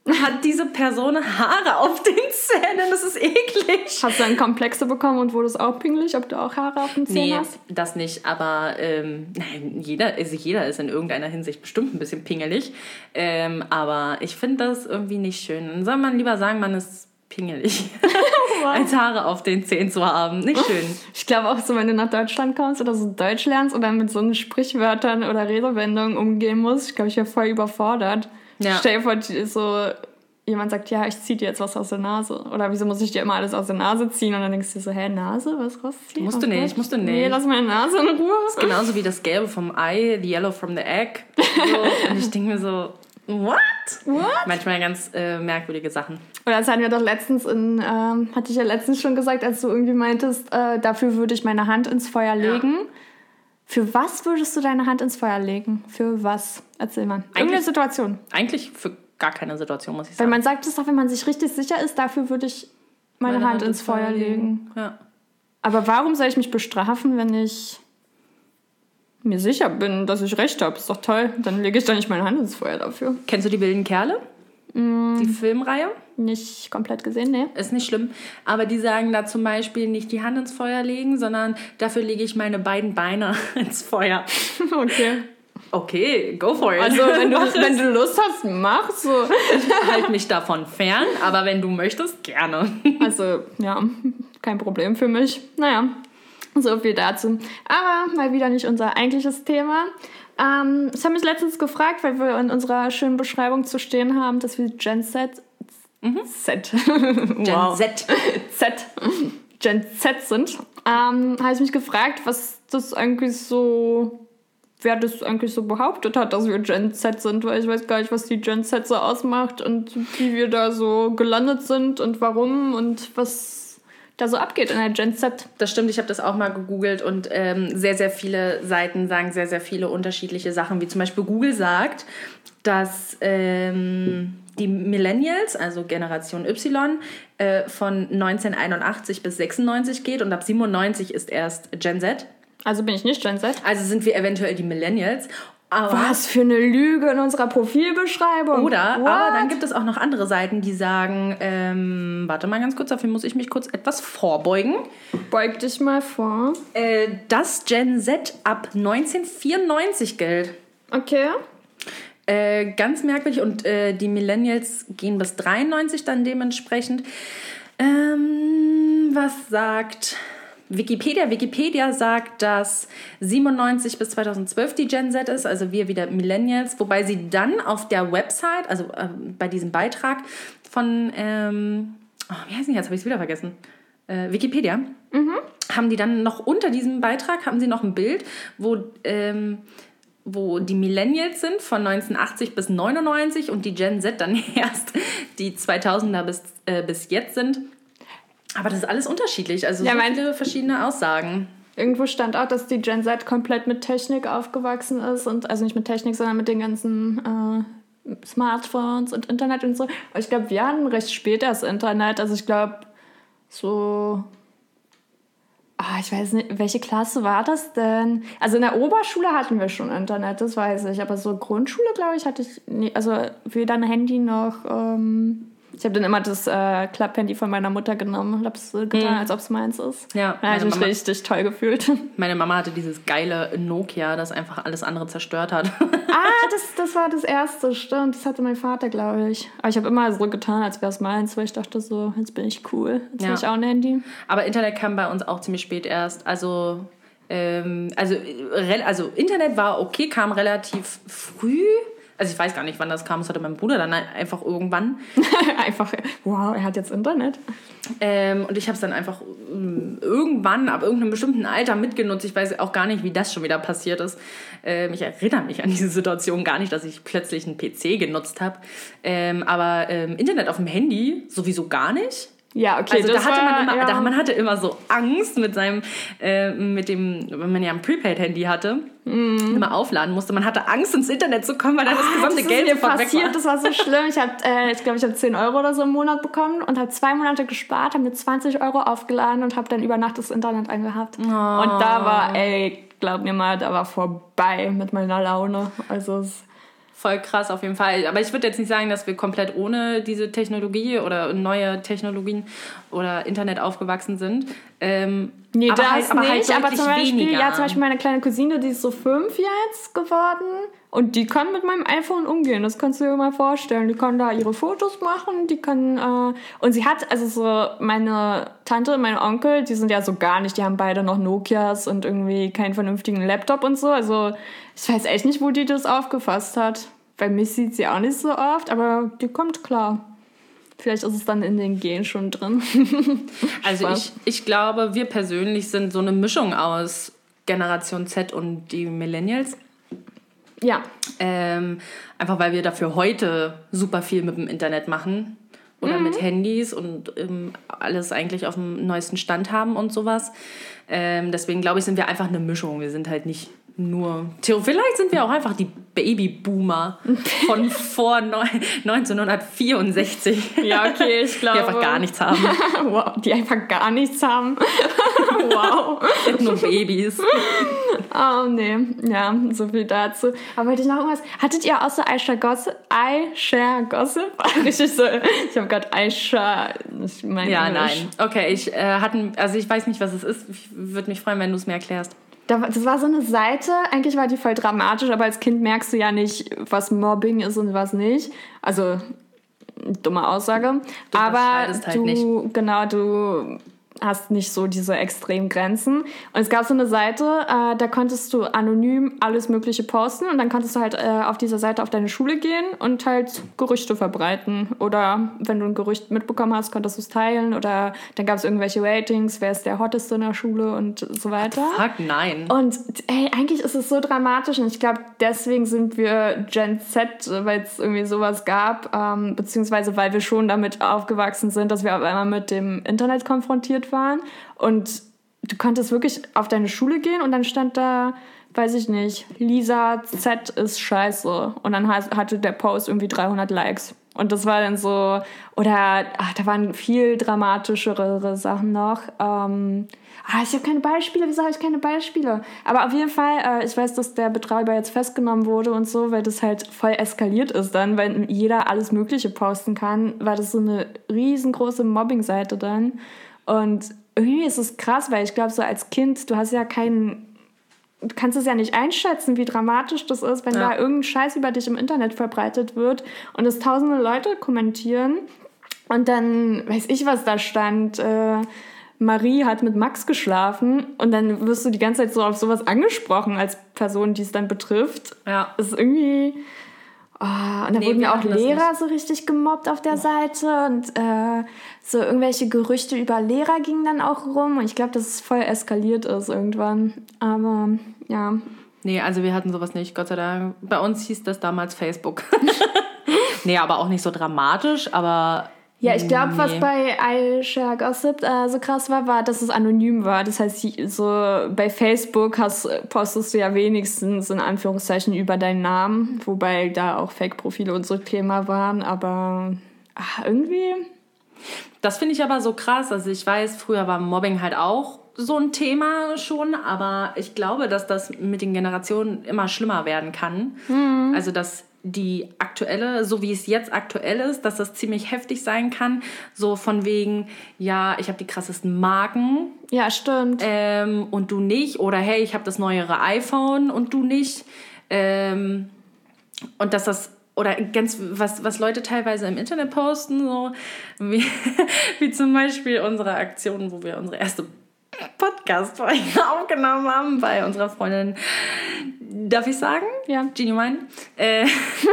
hat diese Person Haare auf den Zähnen? Das ist eklig. Hast du dann Komplexe bekommen und wurdest auch pingelig, ob du auch Haare auf den Zähnen Nee, hast? das nicht. Aber ähm, nein, jeder, also jeder ist in irgendeiner Hinsicht bestimmt ein bisschen pingelig. Ähm, aber ich finde das irgendwie nicht schön. Dann soll man lieber sagen, man ist pingelig, <laughs> als Haare auf den Zähnen zu haben. Nicht schön. Ich glaube auch so, wenn du nach Deutschland kommst oder so Deutsch lernst oder mit so Sprichwörtern oder Redewendungen umgehen musst, ich glaube, ich wäre voll überfordert. Ja. Stell dir vor, so jemand sagt, ja, ich zieh dir jetzt was aus der Nase. Oder wieso muss ich dir immer alles aus der Nase ziehen? Und dann denkst du so, hä, Nase? Was rausziehen? Musst du Oh nicht, musst du Nee, nicht. lass meine Nase in Ruhe. Genauso wie das Gelbe vom Ei, the yellow from the egg. <laughs> So. Und ich denke mir so, what? What? Manchmal ganz äh, merkwürdige Sachen. Oder das hatten wir doch letztens in, ähm, hatte ich ja letztens schon gesagt, als du irgendwie meintest, äh, dafür würde ich meine Hand ins Feuer legen. Für was würdest du deine Hand ins Feuer legen? Für was? Erzähl mal. Irgendeine Eigentlich- Situation. Eigentlich für gar keine Situation, muss ich Weil sagen. man sagt es doch, wenn man sich richtig sicher ist, dafür würde ich meine, Hand, ins Feuer legen. Ja. Aber warum soll ich mich bestrafen, wenn ich mir sicher bin, dass ich recht habe? Ist doch toll. Dann lege ich doch nicht meine Hand ins Feuer dafür. Kennst du die wilden Kerle? Mm. Die Filmreihe? Nicht komplett gesehen, ne? Ist nicht schlimm. Aber die sagen da zum Beispiel nicht die Hand ins Feuer legen, sondern dafür lege ich meine beiden Beine <laughs> ins Feuer. <laughs> Okay. Okay, go for it. Also, wenn du, <laughs> wenn du Lust hast, mach so. halt mich davon fern, aber wenn du möchtest, gerne. Also, ja, kein Problem für mich. Naja, so viel dazu. Aber mal wieder nicht unser eigentliches Thema. Ähm, ich habe mich letztens gefragt, weil wir in unserer schönen Beschreibung zu stehen haben, dass wir Gen Z. Z. <laughs> Gen wow. Z. <laughs> Z. Gen Z sind. Ähm, habe ich mich gefragt, was das eigentlich so. Wer das eigentlich so behauptet hat, dass wir Gen Z sind, weil ich weiß gar nicht, was die Gen Z so ausmacht und wie wir da so gelandet sind und warum und was da so abgeht in der Gen Z. Das stimmt, ich habe das auch mal gegoogelt und ähm, sehr, sehr viele Seiten sagen sehr, sehr viele unterschiedliche Sachen, wie zum Beispiel Google sagt, dass ähm, die Millennials, also Generation Y, äh, von 1981 bis 96 geht und ab 97 ist erst Gen Z. Also bin ich nicht Gen Z. Also sind wir eventuell die Millennials. Aber Was für eine Lüge in unserer Profilbeschreibung. Oder, What? aber dann gibt es auch noch andere Seiten, die sagen, ähm, warte mal ganz kurz, dafür muss ich mich kurz etwas vorbeugen. Beug dich mal vor. Äh, dass Gen Z ab 1994 gilt. Okay. Äh, ganz merkwürdig und äh, die Millennials gehen bis 93 dann dementsprechend. Ähm, was sagt Wikipedia? Wikipedia sagt, dass 97 bis 2012 die Gen Z ist, also wir wieder Millennials, wobei sie dann auf der Website, also äh, bei diesem Beitrag von, ähm, oh, wie heißt die jetzt? Habe ich es wieder vergessen. Äh, Wikipedia. Mhm. Haben die dann noch unter diesem Beitrag, haben sie noch ein Bild, wo ähm, wo die Millennials sind von 1980 bis 99 und die Gen Z dann <laughs> erst die 2000er bis, äh, bis jetzt sind. Aber das ist alles unterschiedlich, also ja, so viele verschiedene Aussagen. Irgendwo stand auch, dass die Gen Z komplett mit Technik aufgewachsen ist und also nicht mit Technik, sondern mit den ganzen äh, Smartphones und Internet und so. Aber ich glaube, wir hatten recht spät das Internet. Also ich glaube, so Ah, ich weiß nicht, welche Klasse war das denn? Also in der Oberschule hatten wir schon Internet, das weiß ich. Aber so Grundschule, glaube ich, hatte ich nie, also weder ein Handy noch ähm, ich habe dann immer das äh, Klapphandy von meiner Mutter genommen und habe es äh, getan, mhm. als ob es meins ist. Ja, da habe ich mich richtig toll gefühlt. <laughs> Meine Mama hatte dieses geile Nokia, das einfach alles andere zerstört hat. <laughs> ah, das, das war das erste, stimmt. Das hatte mein Vater, glaube ich. Aber ich habe immer so getan, als wäre es meins, weil ich dachte so, jetzt bin ich cool. Jetzt ja. habe ich auch ein Handy. Aber Internet kam bei uns auch ziemlich spät erst. Also, ähm, also, also Internet war okay, kam relativ früh also ich weiß gar nicht, wann das kam. Das hatte mein Bruder dann einfach irgendwann. <laughs> einfach, wow, er hat jetzt Internet. Ähm, und ich habe es dann einfach ähm, irgendwann, ab irgendeinem bestimmten Alter mitgenutzt. Ich weiß auch gar nicht, wie das schon wieder passiert ist. Ähm, ich erinnere mich an diese Situation gar nicht, dass ich plötzlich einen PC genutzt habe. Ähm, aber ähm, Internet auf dem Handy sowieso gar nicht. Ja, okay. Also da hatte war, man immer, ja. da, man hatte immer so Angst mit seinem, äh, mit dem, wenn man ja ein Prepaid-Handy hatte, mm. immer aufladen musste. Man hatte Angst, ins Internet zu kommen, weil dann ah, das gesamte das Geld sofort passiert. Weg war. Das war so schlimm. Ich habe, äh, ich glaube, ich habe 10 Euro oder so im Monat bekommen und habe zwei Monate gespart, habe mir 20 Euro aufgeladen und habe dann über Nacht das Internet angehabt. Oh. Und da war, ey, glaub mir mal, da war vorbei mit meiner Laune. Also es voll krass auf jeden Fall. Aber ich würde jetzt nicht sagen, dass wir komplett ohne diese Technologie oder neue Technologien oder Internet aufgewachsen sind. Ähm, nee, aber das halt, aber nicht. Halt aber zum Beispiel, weniger. ja, zum Beispiel meine kleine Cousine, die ist so fünf jetzt geworden. Und die kann mit meinem iPhone umgehen, das kannst du dir mal vorstellen. Die kann da ihre Fotos machen, die kann. Äh und sie hat, also so meine Tante und mein Onkel, die sind ja so gar nicht, die haben beide noch Nokias und irgendwie keinen vernünftigen Laptop und so. Also ich weiß echt nicht, wo die das aufgefasst hat. Bei mich sieht sie auch nicht so oft, aber die kommt klar. Vielleicht ist es dann in den Gen schon drin. <laughs> also ich, ich glaube, wir persönlich sind so eine Mischung aus Generation Z und die Millennials. Ja. Ähm, einfach weil wir dafür heute super viel mit dem Internet machen oder mhm. mit Handys und ähm, alles eigentlich auf dem neuesten Stand haben und sowas. Ähm, deswegen glaube ich, sind wir einfach eine Mischung. Wir sind halt nicht nur. Vielleicht sind wir auch einfach die Babyboomer von <laughs> vor 1964. Ja, okay, ich glaube. Die einfach gar nichts haben. <laughs> wow, die einfach gar nichts haben. <laughs> wow. Nur Babys. Oh, nee. Ja, so viel dazu. Aber wollte ich noch irgendwas? Hattet ihr außer Aisha Gossip? Aisha Gossip? Richtig so. Ich habe gerade Aisha. Ich mein ja, Englisch. nein. Okay, ich äh, hatten. Also, ich weiß nicht, was es ist. Ich würde mich freuen, wenn du es mir erklärst das war so eine Seite, eigentlich war die voll dramatisch, aber als Kind merkst du ja nicht, was Mobbing ist und was nicht. Also, dumme Aussage. Du aber halt du, nicht. genau, du hast nicht so diese extremen Grenzen. Und es gab so eine Seite, äh, da konntest du anonym alles Mögliche posten und dann konntest du halt äh, auf dieser Seite auf deine Schule gehen und halt Gerüchte verbreiten. Oder wenn du ein Gerücht mitbekommen hast, konntest du es teilen. Oder dann gab es irgendwelche Ratings, wer ist der Hotteste in der Schule und so weiter. Fuck, nein. Und ey, eigentlich ist es so dramatisch und ich glaube, deswegen sind wir Gen Z, weil es irgendwie sowas gab, ähm, beziehungsweise weil wir schon damit aufgewachsen sind, dass wir auf einmal mit dem Internet konfrontiert waren und du konntest wirklich auf deine Schule gehen und dann stand da, weiß ich nicht, Lisa Z ist scheiße. Und dann hatte der Post irgendwie 300 Likes. Und das war dann so, oder ach, da waren viel dramatischere Sachen noch. Ähm, ah, ich habe keine Beispiele, wieso habe ich keine Beispiele? Aber auf jeden Fall, äh, ich weiß, dass der Betreiber jetzt festgenommen wurde und so, weil das halt voll eskaliert ist dann, weil jeder alles Mögliche posten kann, war das so eine riesengroße Mobbing-Seite dann. Und irgendwie ist es krass, weil ich glaube, so als Kind, du hast ja keinen du kannst es ja nicht einschätzen, wie dramatisch das ist, wenn Ja. da irgendein Scheiß über dich im Internet verbreitet wird und es tausende Leute kommentieren und dann weiß ich, was da stand. Äh, Marie hat mit Max geschlafen und dann wirst du die ganze Zeit so auf sowas angesprochen als Person, die es dann betrifft. Ja. Das ist irgendwie. Oh, und da Nee, wurden ja auch Lehrer so richtig gemobbt auf der Seite und äh, so irgendwelche Gerüchte über Lehrer gingen dann auch rum und ich glaube, dass es voll eskaliert ist irgendwann. Aber ja, Nee, also wir hatten sowas nicht, Gott sei Dank. Bei uns hieß das damals Facebook. <laughs> nee, aber auch nicht so dramatisch, aber. Ja, ich glaube, was Nee. bei iShare Gossip äh, so krass war, war, dass es anonym war. Das heißt, so bei Facebook hast, postest du ja wenigstens in Anführungszeichen über deinen Namen, wobei da auch Fake-Profile und so Thema waren, aber ach, irgendwie. Das finde ich aber so krass. Also ich weiß, früher war Mobbing halt auch so ein Thema schon, aber ich glaube, dass das mit den Generationen immer schlimmer werden kann. Also dass die aktuelle, so wie es jetzt aktuell ist, dass das ziemlich heftig sein kann. So von wegen, ja, ich habe die krassesten Marken Ja, stimmt. ähm, und du nicht. Oder hey, ich habe das neuere iPhone und du nicht. Ähm, und dass das, oder ganz, was, was Leute teilweise im Internet posten, so wie, <laughs> wie zum Beispiel unsere Aktion, wo wir unsere erste Podcast-Folge <laughs> aufgenommen haben bei unserer Freundin, darf ich sagen? Ja. Genuine. Äh,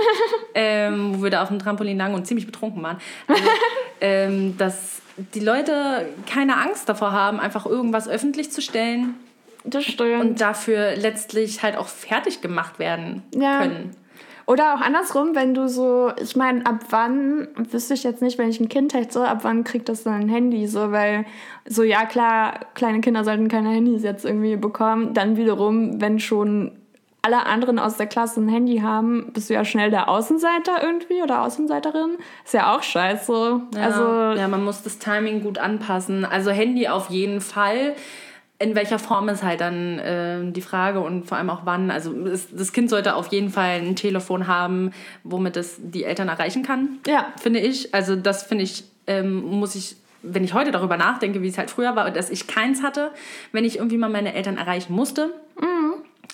<laughs> ähm, wo wir da auf dem Trampolin lagen und ziemlich betrunken waren. Also, <laughs> ähm, dass die Leute keine Angst davor haben, einfach irgendwas öffentlich zu stellen Das stimmt. und dafür letztlich halt auch fertig gemacht werden Ja. können. Oder auch andersrum, wenn du so, ich meine, ab wann, wüsste ich jetzt nicht, wenn ich ein Kind hätte, ab wann kriegt das dann ein Handy? So, weil, so, ja, klar, kleine Kinder sollten keine Handys jetzt irgendwie bekommen. Dann wiederum, wenn schon alle anderen aus der Klasse ein Handy haben, bist du ja schnell der Außenseiter irgendwie oder Außenseiterin. Ist ja auch scheiße. Ja, Also, ja, man muss das Timing gut anpassen. Also Handy auf jeden Fall. In welcher Form ist halt dann äh, die Frage und vor allem auch wann. Also es, das Kind sollte auf jeden Fall ein Telefon haben, womit es die Eltern erreichen kann. Ja. Finde ich. Also das finde ich, ähm, muss ich, wenn ich heute darüber nachdenke, wie es halt früher war, dass ich keins hatte, wenn ich irgendwie mal meine Eltern erreichen musste,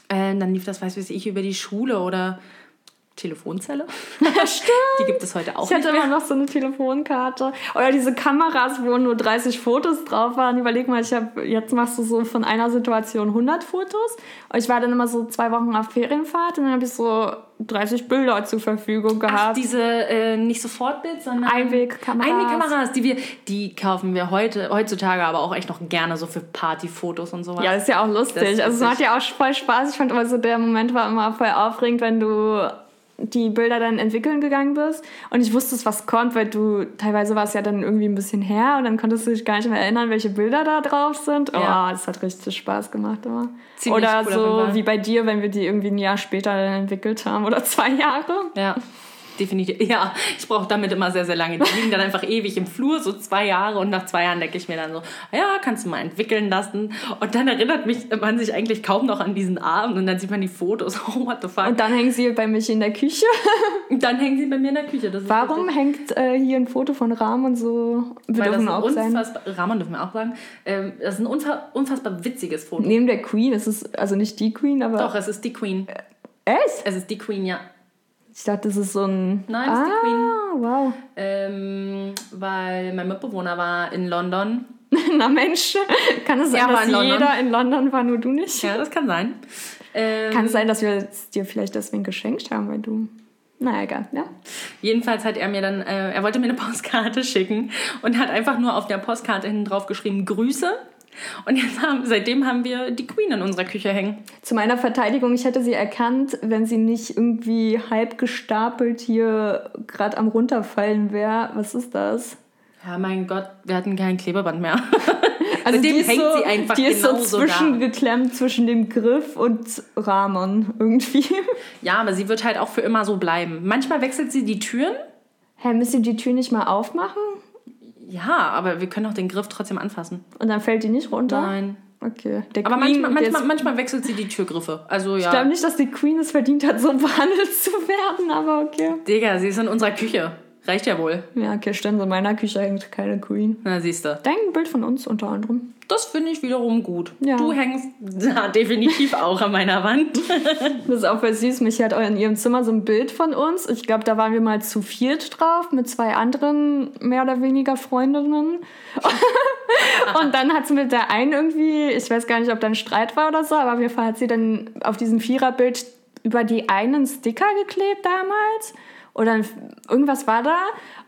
äh, dann lief das, weiß ich, über die Schule oder Telefonzelle. <laughs> stimmt. Die gibt es heute auch Ich hatte mehr. immer noch so eine Telefonkarte. Oder diese Kameras, wo nur 30 Fotos drauf waren. Überleg mal, ich hab, jetzt machst du so von einer Situation 100 Fotos. Und ich war dann immer so zwei Wochen auf Ferienfahrt und dann habe ich so 30 Bilder zur Verfügung Ach, gehabt. diese äh, nicht Sofortbild, sondern Einwegkameras. Einwegkameras, die wir, die kaufen wir heute, heutzutage aber auch echt noch gerne so für Partyfotos und sowas. ja, ist ja auch lustig. Das also es macht ja auch voll Spaß. Ich fand immer so, der Moment war immer voll aufregend, wenn du die Bilder dann entwickeln gegangen bist und ich wusste, was kommt, weil du teilweise war es ja dann irgendwie ein bisschen her und dann konntest du dich gar nicht mehr erinnern, welche Bilder da drauf sind. Oh, Ja. das hat richtig Spaß gemacht immer. Ziemlich oder cool so wie bei dir, wenn wir die irgendwie ein Jahr später dann entwickelt haben oder <laughs> zwei Jahre. Ja, definitiv. Ja, ich brauche damit immer sehr, sehr lange. Die liegen dann einfach ewig im Flur, so zwei Jahre. Und nach zwei Jahren denke ich mir dann so, ja, kannst du mal entwickeln lassen. Und dann erinnert mich man sich eigentlich kaum noch an diesen Abend. Und dann sieht man die Fotos. <laughs> Oh, what the fuck. Und dann hängen sie bei mich in der Küche. <laughs> Und dann hängen sie bei mir in der Küche. Warum richtig. hängt äh, hier ein Foto von Rahm und so? Wir Weil das dürfen auch sein. unfassbar, Ramon dürfen wir auch sagen, ähm, das ist ein unfa unfassbar witziges Foto. Neben der Queen, es ist also nicht die Queen, aber. Doch, es ist die Queen. Echt? Es ist die Queen, ja. Ich dachte, das ist so ein. Nein, das ist die ah, Queen. wow. Ähm, weil mein Mitbewohner war in London. <laughs> Na Mensch, kann es sein, war dass in London. jeder in London war, nur du nicht? Ja, das kann sein. Ähm, Kann es sein, dass wir es dir vielleicht deswegen geschenkt haben, weil du. Naja, egal, ja. Jedenfalls hat er mir dann, äh, er wollte mir eine <laughs> Postkarte schicken und hat einfach nur auf der Postkarte hinten drauf geschrieben Grüße. Und jetzt haben, seitdem haben wir die Queen in unserer Küche hängen. Zu meiner Verteidigung, ich hätte sie erkannt, wenn sie nicht irgendwie halb gestapelt hier gerade am runterfallen wäre. Was ist das? Ja, mein Gott, wir hatten kein Klebeband mehr. <laughs> Also die hängt so, sie einfach die ist so zwischengeklemmt zwischen dem Griff und Rahmen irgendwie. <laughs> ja, aber sie wird halt auch für immer so bleiben. Manchmal wechselt sie die Türen. Hä, müsst ihr die Tür nicht mal aufmachen? Ja, aber wir können auch den Griff trotzdem anfassen. Und dann fällt die nicht runter? Nein. Okay. Der Aber Queen, manchmal, manchmal, manchmal wechselt sie die Türgriffe. Also Ich glaube ja. nicht, dass die Queen es verdient hat, so behandelt <laughs> zu werden, aber okay. Digga, sie ist in unserer Küche. Reicht ja wohl. Ja, okay, stimmt. In meiner Küche hängt keine Queen. Na, siehst du. Dein Bild von uns unter anderem. Das finde ich wiederum gut. Ja. Du hängst ja, definitiv auch an meiner Wand. <laughs> Das ist auch voll süß. Mich hat in ihrem Zimmer so ein Bild von uns. Ich glaube, da waren wir mal zu viert drauf mit zwei anderen mehr oder weniger Freundinnen. <laughs> Und dann hat sie mit der einen irgendwie, ich weiß gar nicht, ob da ein Streit war oder so, aber auf jeden Fall hat sie dann auf diesem Viererbild über die einen Sticker geklebt damals. Oder irgendwas war da.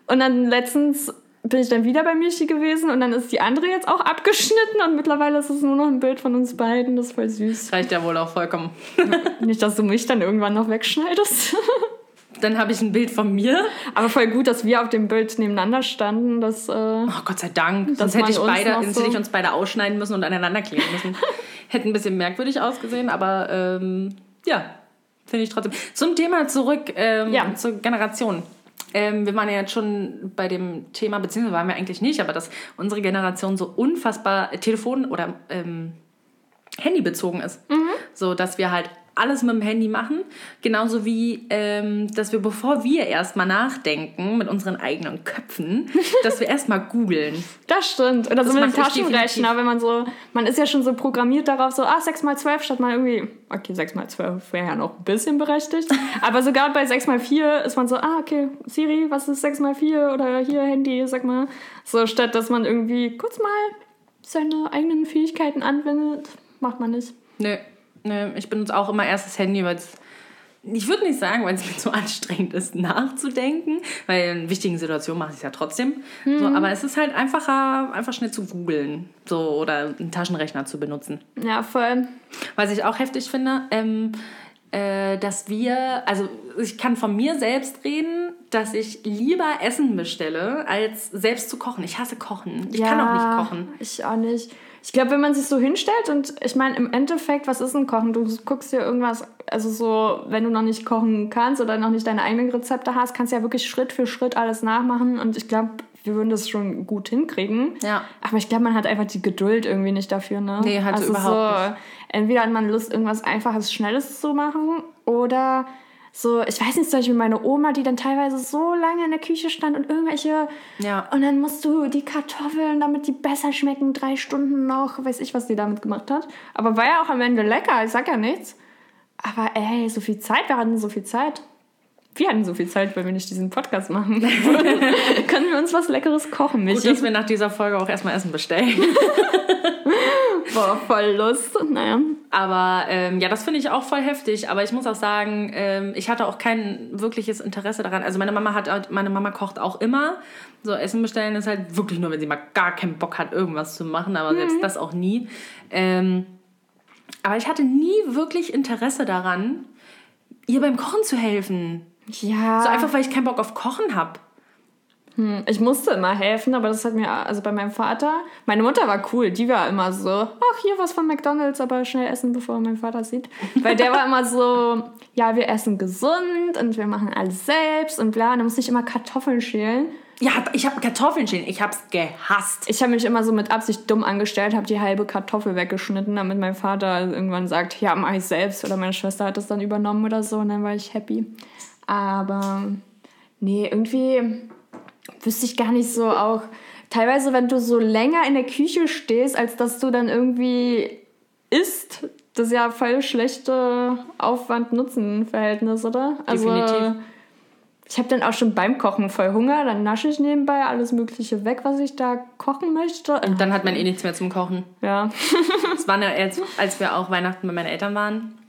Und dann letztens bin ich dann wieder bei Michi gewesen und dann ist die andere jetzt auch abgeschnitten und mittlerweile ist es nur noch ein Bild von uns beiden. Das ist voll süß. Reicht ja wohl auch vollkommen. <laughs> Nicht, dass du mich dann irgendwann noch wegschneidest. <laughs> Dann habe ich ein Bild von mir. Aber voll gut, dass wir auf dem Bild nebeneinander standen. Dass, äh, Oh Gott sei Dank. Sonst hätte ich, uns beide, sonst so- hätte ich uns beide ausschneiden müssen und aneinander kleben müssen. <laughs> Hätte ein bisschen merkwürdig ausgesehen, aber ähm, ja, finde ich trotzdem. Zum Thema zurück, ähm, Ja. zur Generation. Ähm, wir waren ja jetzt schon bei dem Thema, beziehungsweise waren wir eigentlich nicht, aber dass unsere Generation so unfassbar Telefon- oder ähm, Handy bezogen ist. So, dass wir halt alles mit dem Handy machen. Genauso wie, ähm, dass wir, bevor wir erstmal nachdenken mit unseren eigenen Köpfen, <laughs> dass wir erstmal googeln. das stimmt. Oder so mit dem Taschenrechner, wenn man so, man ist ja schon so programmiert darauf, so, ah, 6 mal 12 statt mal irgendwie, okay, 6 mal 12 wäre ja noch ein bisschen berechtigt. <laughs> Aber sogar bei 6 mal 4 ist man so, ah, okay, Siri, was ist 6 mal 4? Oder hier Handy, sag mal. So, statt dass man irgendwie kurz mal seine eigenen Fähigkeiten anwendet, macht man nicht. Nö, nö, ich benutze auch immer erst das Handy, weil es. Ich würde nicht sagen, weil es mir <laughs> zu anstrengend ist, nachzudenken, weil in wichtigen Situationen mache ich es ja trotzdem. So, aber es ist halt einfacher, einfach schnell zu googeln so, oder einen Taschenrechner zu benutzen. Ja, voll. Was ich auch heftig finde, ähm, äh, dass wir, also ich kann von mir selbst reden, dass ich lieber Essen bestelle, als selbst zu kochen. Ich hasse Kochen. Ich kann auch nicht kochen. Ich auch nicht. Ich glaube, wenn man sich so hinstellt und ich meine, im Endeffekt, was ist ein Kochen? Du guckst dir irgendwas, also so, wenn du noch nicht kochen kannst oder noch nicht deine eigenen Rezepte hast, kannst du ja wirklich Schritt für Schritt alles nachmachen und ich glaube, wir würden das schon gut hinkriegen. Ja. Aber ich glaube, man hat einfach die Geduld irgendwie nicht dafür, ne? Nee, halt also überhaupt so, Entweder hat man Lust, irgendwas Einfaches, Schnelles zu machen oder so, ich weiß nicht, zum Beispiel meine Oma, die dann teilweise so lange in der Küche stand und irgendwelche Ja. und dann musst du die Kartoffeln, damit die besser schmecken, drei Stunden noch, weiß ich, was die damit gemacht hat. Aber war ja auch am Ende lecker, ich sag ja nichts. Aber ey, so viel Zeit, wir hatten so viel Zeit. Wir hatten so viel Zeit, weil wir nicht diesen Podcast machen. <laughs> Können wir uns was Leckeres kochen, Gut, Michi? dass wir nach dieser Folge auch erstmal Essen bestellen. <laughs> Boah, voll Lust. Naja. Aber ähm, ja, das finde ich auch voll heftig. Aber ich muss auch sagen, ähm, ich hatte auch kein wirkliches Interesse daran. Also meine Mama hat, meine Mama kocht auch immer. So Essen bestellen ist halt wirklich nur, wenn sie mal gar keinen Bock hat, irgendwas zu machen. Aber selbst das auch nie. Ähm, aber ich hatte nie wirklich Interesse daran, ihr beim Kochen zu helfen. Ja. So einfach, weil ich keinen Bock auf Kochen habe. Ich musste immer helfen, aber das hat mir, also bei meinem Vater, meine Mutter war cool, die war immer so, ach, hier was von McDonalds, aber schnell essen, bevor mein Vater sieht. Weil der war immer so, ja, wir essen gesund und wir machen alles selbst und bla, und dann muss ich immer Kartoffeln schälen. Ja, ich habe Kartoffeln schälen. Ich habe es gehasst. Ich habe mich immer so mit Absicht dumm angestellt, habe die halbe Kartoffel weggeschnitten, damit mein Vater irgendwann sagt, ja, mach ich selbst. Oder meine Schwester hat das dann übernommen oder so und dann war ich happy. Aber nee, irgendwie wüsste ich gar nicht so auch. Teilweise, wenn du so länger in der Küche stehst, als dass du dann irgendwie isst, das ist ja voll schlechte Aufwand-Nutzen-Verhältnis, oder? Also, Definitiv. ich habe dann auch schon beim Kochen voll Hunger, dann nasche ich nebenbei alles Mögliche weg, was ich da kochen möchte. Und dann hat man eh nichts mehr zum Kochen. Ja. Es war ja jetzt, als wir auch Weihnachten bei meinen Eltern waren,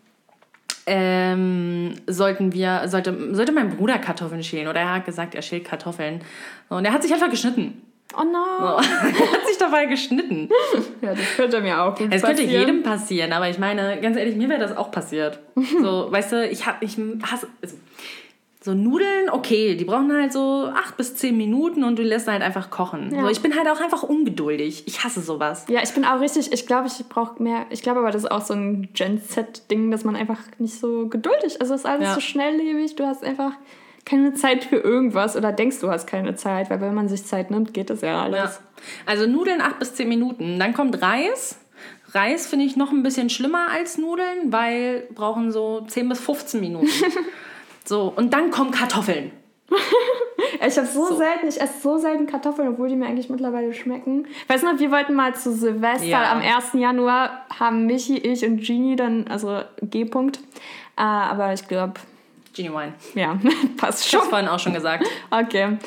ähm, sollten wir, sollte, sollte mein Bruder Kartoffeln schälen oder er hat gesagt, er schält Kartoffeln. Und er hat sich einfach geschnitten. Oh no. <laughs> er hat sich dabei geschnitten. Ja, das könnte mir auch gut Es könnte passieren. jedem passieren, aber ich meine, ganz ehrlich, mir wäre das auch passiert. So, weißt du, ich, hab, ich hasse. Also, so Nudeln, okay, die brauchen halt so acht bis zehn Minuten und du lässt halt einfach kochen. Ja. So, ich bin halt auch einfach ungeduldig. Ich hasse sowas. Ja, ich bin auch richtig, ich glaube, ich brauche mehr, ich glaube aber, das ist auch so ein Gen-Z-Ding, dass man einfach nicht so geduldig ist. Also es ist alles Ja. so schnelllebig, du hast einfach keine Zeit für irgendwas oder denkst, du hast keine Zeit, weil wenn man sich Zeit nimmt, geht das ja Ja. alles. Also Nudeln 8 bis 10 Minuten. Dann kommt Reis. Reis finde ich noch ein bisschen schlimmer als Nudeln, weil brauchen so 10 bis 15 Minuten. <laughs> so, und dann kommen Kartoffeln. <laughs> Ich habe so, so, selten, ich esse so selten Kartoffeln, obwohl die mir eigentlich mittlerweile schmecken. Weißt du noch, wir wollten mal zu Silvester ja. am 1. Januar haben Michi, ich und Genie dann, also G-Punkt. Äh, aber ich glaube, Genuine. Ja, <laughs> passt schon. Das vorhin auch schon gesagt. Okay.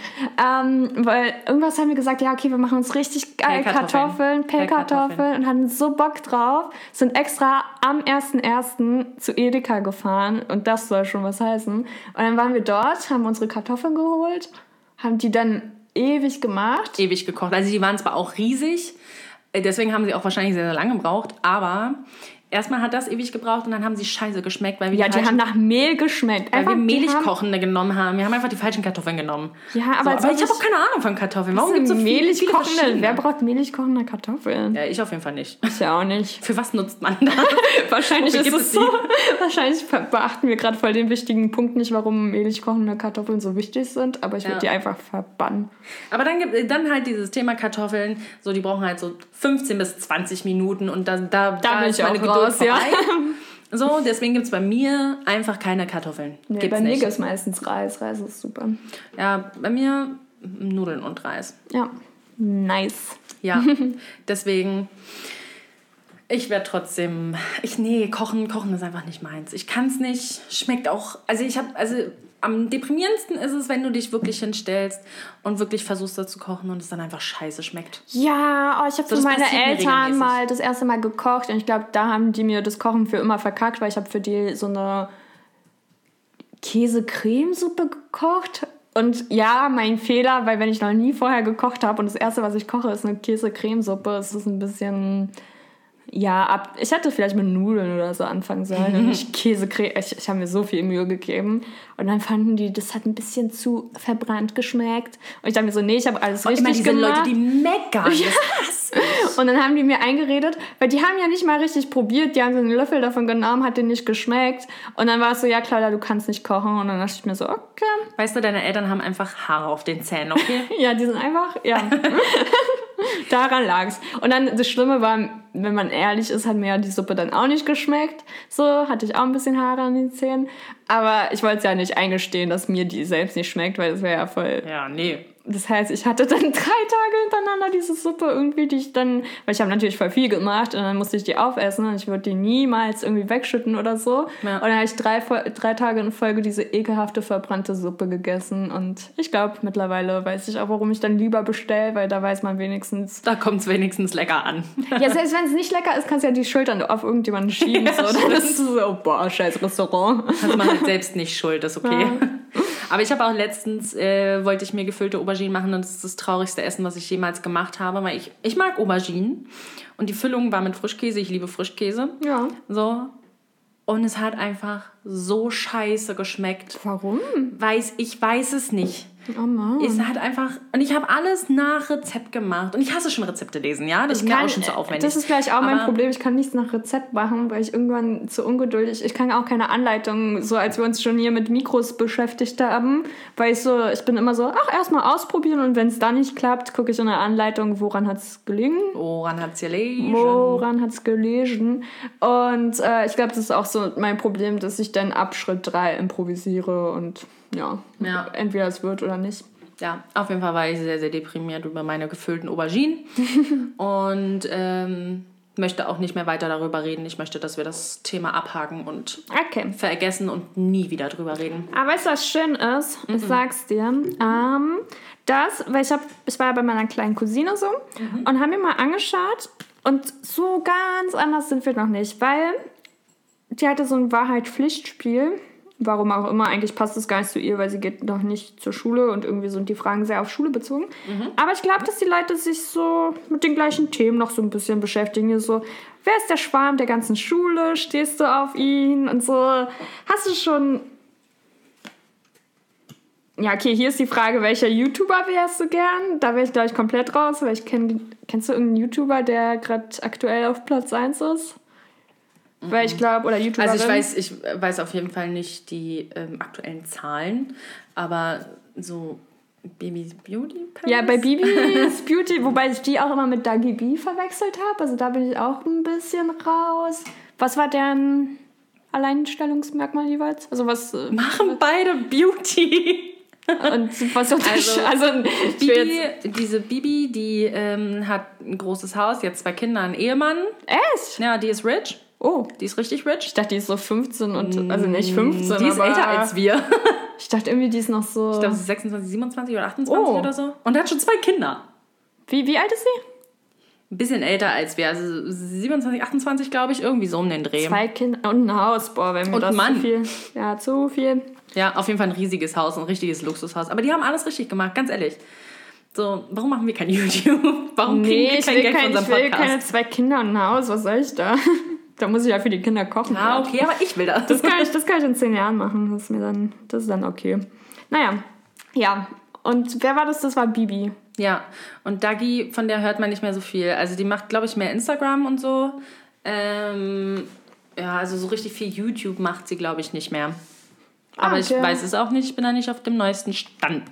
Ähm, weil irgendwas haben wir gesagt, ja, okay, wir machen uns richtig geil Kartoffeln, Pellkartoffeln und hatten so Bock drauf. Sind extra am 1.1. zu Edeka gefahren und das soll schon was heißen. Und dann waren wir dort, haben unsere Kartoffeln geholt, haben die dann ewig gemacht. Ewig gekocht. Also die waren zwar auch riesig, äh, deswegen haben sie auch wahrscheinlich sehr, sehr lange gebraucht, aber Erstmal hat das ewig gebraucht und dann haben sie scheiße geschmeckt, weil wir Ja, die, die haben nach Mehl geschmeckt. Weil einfach, wir mehligkochende genommen haben. Wir haben einfach die falschen Kartoffeln genommen. Ja, aber, so, aber ich habe auch keine Ahnung von Kartoffeln. Warum gibt es so mehlig viele kochende? Wer braucht mehlig kochende Kartoffeln? Ja, ich auf jeden Fall nicht. Ich ja auch nicht. <laughs> Für was nutzt man das? <laughs> wahrscheinlich ist es so. <laughs> wahrscheinlich beachten wir gerade voll den wichtigen Punkt nicht, warum mehlig kochende Kartoffeln so wichtig sind, aber ich würde ja. die einfach verbannen. Aber dann gibt dann halt dieses Thema Kartoffeln, so die brauchen halt so 15 bis 20 Minuten und da, da, da, da ist meine Geduld raus, vorbei. Ja. <laughs> So, deswegen gibt es bei mir einfach keine Kartoffeln. Nee, Gibt's bei mir gibt es meistens Reis. Reis ist super. Ja, bei mir Nudeln und Reis. Ja, nice. Ja, <laughs> deswegen, ich werde trotzdem, ich, nee, kochen, kochen ist einfach nicht meins. Ich kann es nicht, schmeckt auch, also ich habe, also am deprimierendsten ist es, wenn du dich wirklich hinstellst und wirklich versuchst, da zu kochen und es dann einfach scheiße schmeckt. Ja, oh, ich habe so für meine Eltern mal das erste Mal gekocht und ich glaube, da haben die mir das Kochen für immer verkackt, weil ich habe für die so eine Käse-Cremesuppe gekocht. Und ja, mein Fehler, weil wenn ich noch nie vorher gekocht habe und das erste, was ich koche, ist eine Käse-Cremesuppe, ist es ein bisschen ja, ab, ich hätte vielleicht mit Nudeln oder so anfangen sollen und nicht <laughs> Käsecreme. Ich, ich habe mir so viel Mühe gegeben. Und dann fanden die, das hat ein bisschen zu verbrannt geschmeckt. Und ich dachte mir so, nee, ich habe alles und richtig immer diese gemacht. Leute, die meckern. <laughs> Ja. Und dann haben die mir eingeredet, weil die haben ja nicht mal richtig probiert. Die haben so einen Löffel davon genommen, hat denen nicht geschmeckt. Und dann war es so, ja, Claudia, du kannst nicht kochen. Und dann dachte ich mir so, okay. Weißt du, deine Eltern haben einfach Haare auf den Zähnen, okay? <laughs> ja, die sind einfach, ja. <laughs> Daran lag es. Und dann das Schlimme war, wenn man ehrlich ist, hat mir ja die Suppe dann auch nicht geschmeckt. So hatte ich auch ein bisschen Haare an den Zähnen. Aber ich wollte es ja nicht eingestehen, dass mir die selbst nicht schmeckt, weil das wäre ja voll. Ja, nee das heißt, ich hatte dann <laughs> drei Tage hintereinander diese Suppe irgendwie, die ich dann, weil ich habe natürlich voll viel gemacht und dann musste ich die aufessen und ich würde die niemals irgendwie wegschütten oder so. Ja. Und dann habe ich drei, drei Tage in Folge diese ekelhafte verbrannte Suppe gegessen und ich glaube, mittlerweile weiß ich auch, warum ich dann lieber bestelle, weil da weiß man wenigstens. Da kommt es wenigstens lecker an. <laughs> ja, selbst wenn es nicht lecker ist, kannst du ja die Schultern auf irgendjemanden <laughs> schieben. Ja, so. Dann ist so, boah, scheiß Restaurant. Also man hat selbst nicht schuld, ist okay. Ja. Aber ich habe auch letztens, äh, wollte ich mir gefüllte Auberginen machen und das ist das traurigste Essen, was ich jemals gemacht habe, weil ich, ich mag Auberginen und die Füllung war mit Frischkäse, ich liebe Frischkäse. Ja. So. Und es hat einfach so scheiße geschmeckt. Warum? Weiß, ich weiß es nicht. Oh Mann. Es hat einfach. Und ich habe alles nach Rezept gemacht. Und ich hasse schon Rezepte lesen, ja? Das ich ist kann, mir auch schon zu aufwendig. Das ist gleich auch mein Problem. Ich kann nichts nach Rezept machen, weil ich irgendwann zu ungeduldig. Ich kann auch keine Anleitung, so als wir uns schon hier mit Mikros beschäftigt haben. Weil ich so, ich bin immer so, ach, erstmal ausprobieren und wenn es dann nicht klappt, gucke ich in der Anleitung, woran hat es gelingen. Woran hat es gelegen? Woran hat es gelegen? Und äh, ich glaube, das ist auch so mein Problem, dass ich dann ab Schritt 3 improvisiere und ja, ja. entweder es wird oder nicht. Ja, auf jeden Fall war ich sehr, sehr deprimiert über meine gefüllten Auberginen <laughs> und ähm, möchte auch nicht mehr weiter darüber reden. Ich möchte, dass wir das Thema abhaken und okay. vergessen und nie wieder drüber reden. Aber weißt du, was schön ist? Mhm. Ich sag's dir. Ähm, das, weil ich, hab, ich war ja bei meiner kleinen Cousine so mhm. und haben mir mal angeschaut und so ganz anders sind wir noch nicht, weil die hatte so ein Wahrheit-Pflichtspiel warum auch immer, eigentlich passt es gar nicht zu ihr, weil sie geht noch nicht zur Schule und irgendwie sind die Fragen sehr auf Schule bezogen. Mhm. Aber ich glaube, dass die Leute sich so mit den gleichen Themen noch so ein bisschen beschäftigen. So, wer ist der Schwarm der ganzen Schule? Stehst du auf ihn? Und so. Hast du schon. Ja, okay, hier ist die Frage, welcher YouTuber wärst du gern? Da wäre ich, glaube ich, komplett raus, weil ich kenne. Kennst du irgendeinen YouTuber, der gerade aktuell auf Platz 1 ist? Weil ich glaube, oder YouTuber. Also ich weiß, ich weiß auf jeden Fall nicht die ähm, aktuellen Zahlen, aber so Bibis Beauty Palace? Ja, bei Bibis <laughs> Beauty, wobei ich die auch immer mit Dagi B verwechselt habe. Also da bin ich auch ein bisschen raus. Was war deren Alleinstellungsmerkmal jeweils? Also was. Äh, Machen beide Beauty. <laughs> Und was Also, also Bibi, jetzt, diese Bibi, die ähm, hat ein großes Haus, jetzt zwei Kinder, einen Ehemann. echt? Ja, die ist rich. Oh, Die ist richtig rich. ich dachte, die ist so 15 und also nicht 15, Die ist aber älter als wir. <laughs> ich dachte irgendwie, die ist noch so. Ich glaube, sie ist 26, 27 oder 28 Oh. oder so. Und hat schon zwei Kinder. wie, wie alt ist sie? Ein bisschen älter als wir. Also 27, 28, glaube ich, irgendwie so um den Dreh. Zwei Kinder und ein Haus, boah, wenn mir Und das Mann. zu viel. Ja, zu viel. Ja, auf jeden Fall ein riesiges Haus, ein richtiges Luxushaus. Aber die haben alles richtig gemacht, ganz ehrlich. So, warum machen wir kein <laughs> YouTube? Warum kriegen Nee, wir ich kein will, Geld für kein, ich unseren will Podcast? keine zwei Kinder und ein Haus, was soll ich da? <laughs> Da muss ich ja für die Kinder kochen. ah, okay, aber ich will das. Das kann ich, das kann ich in zehn Jahren machen. Das ist mir dann, das ist dann okay. Naja, ja. Und wer war das? Das war Bibi. Ja, und Dagi, von der hört man nicht mehr so viel. Also die macht, glaube ich, mehr Instagram und so. Ähm, ja, also so richtig viel YouTube macht sie, glaube ich, nicht mehr. Aber Ah, ich okay. weiß es auch nicht, ich bin da nicht auf dem neuesten Stand.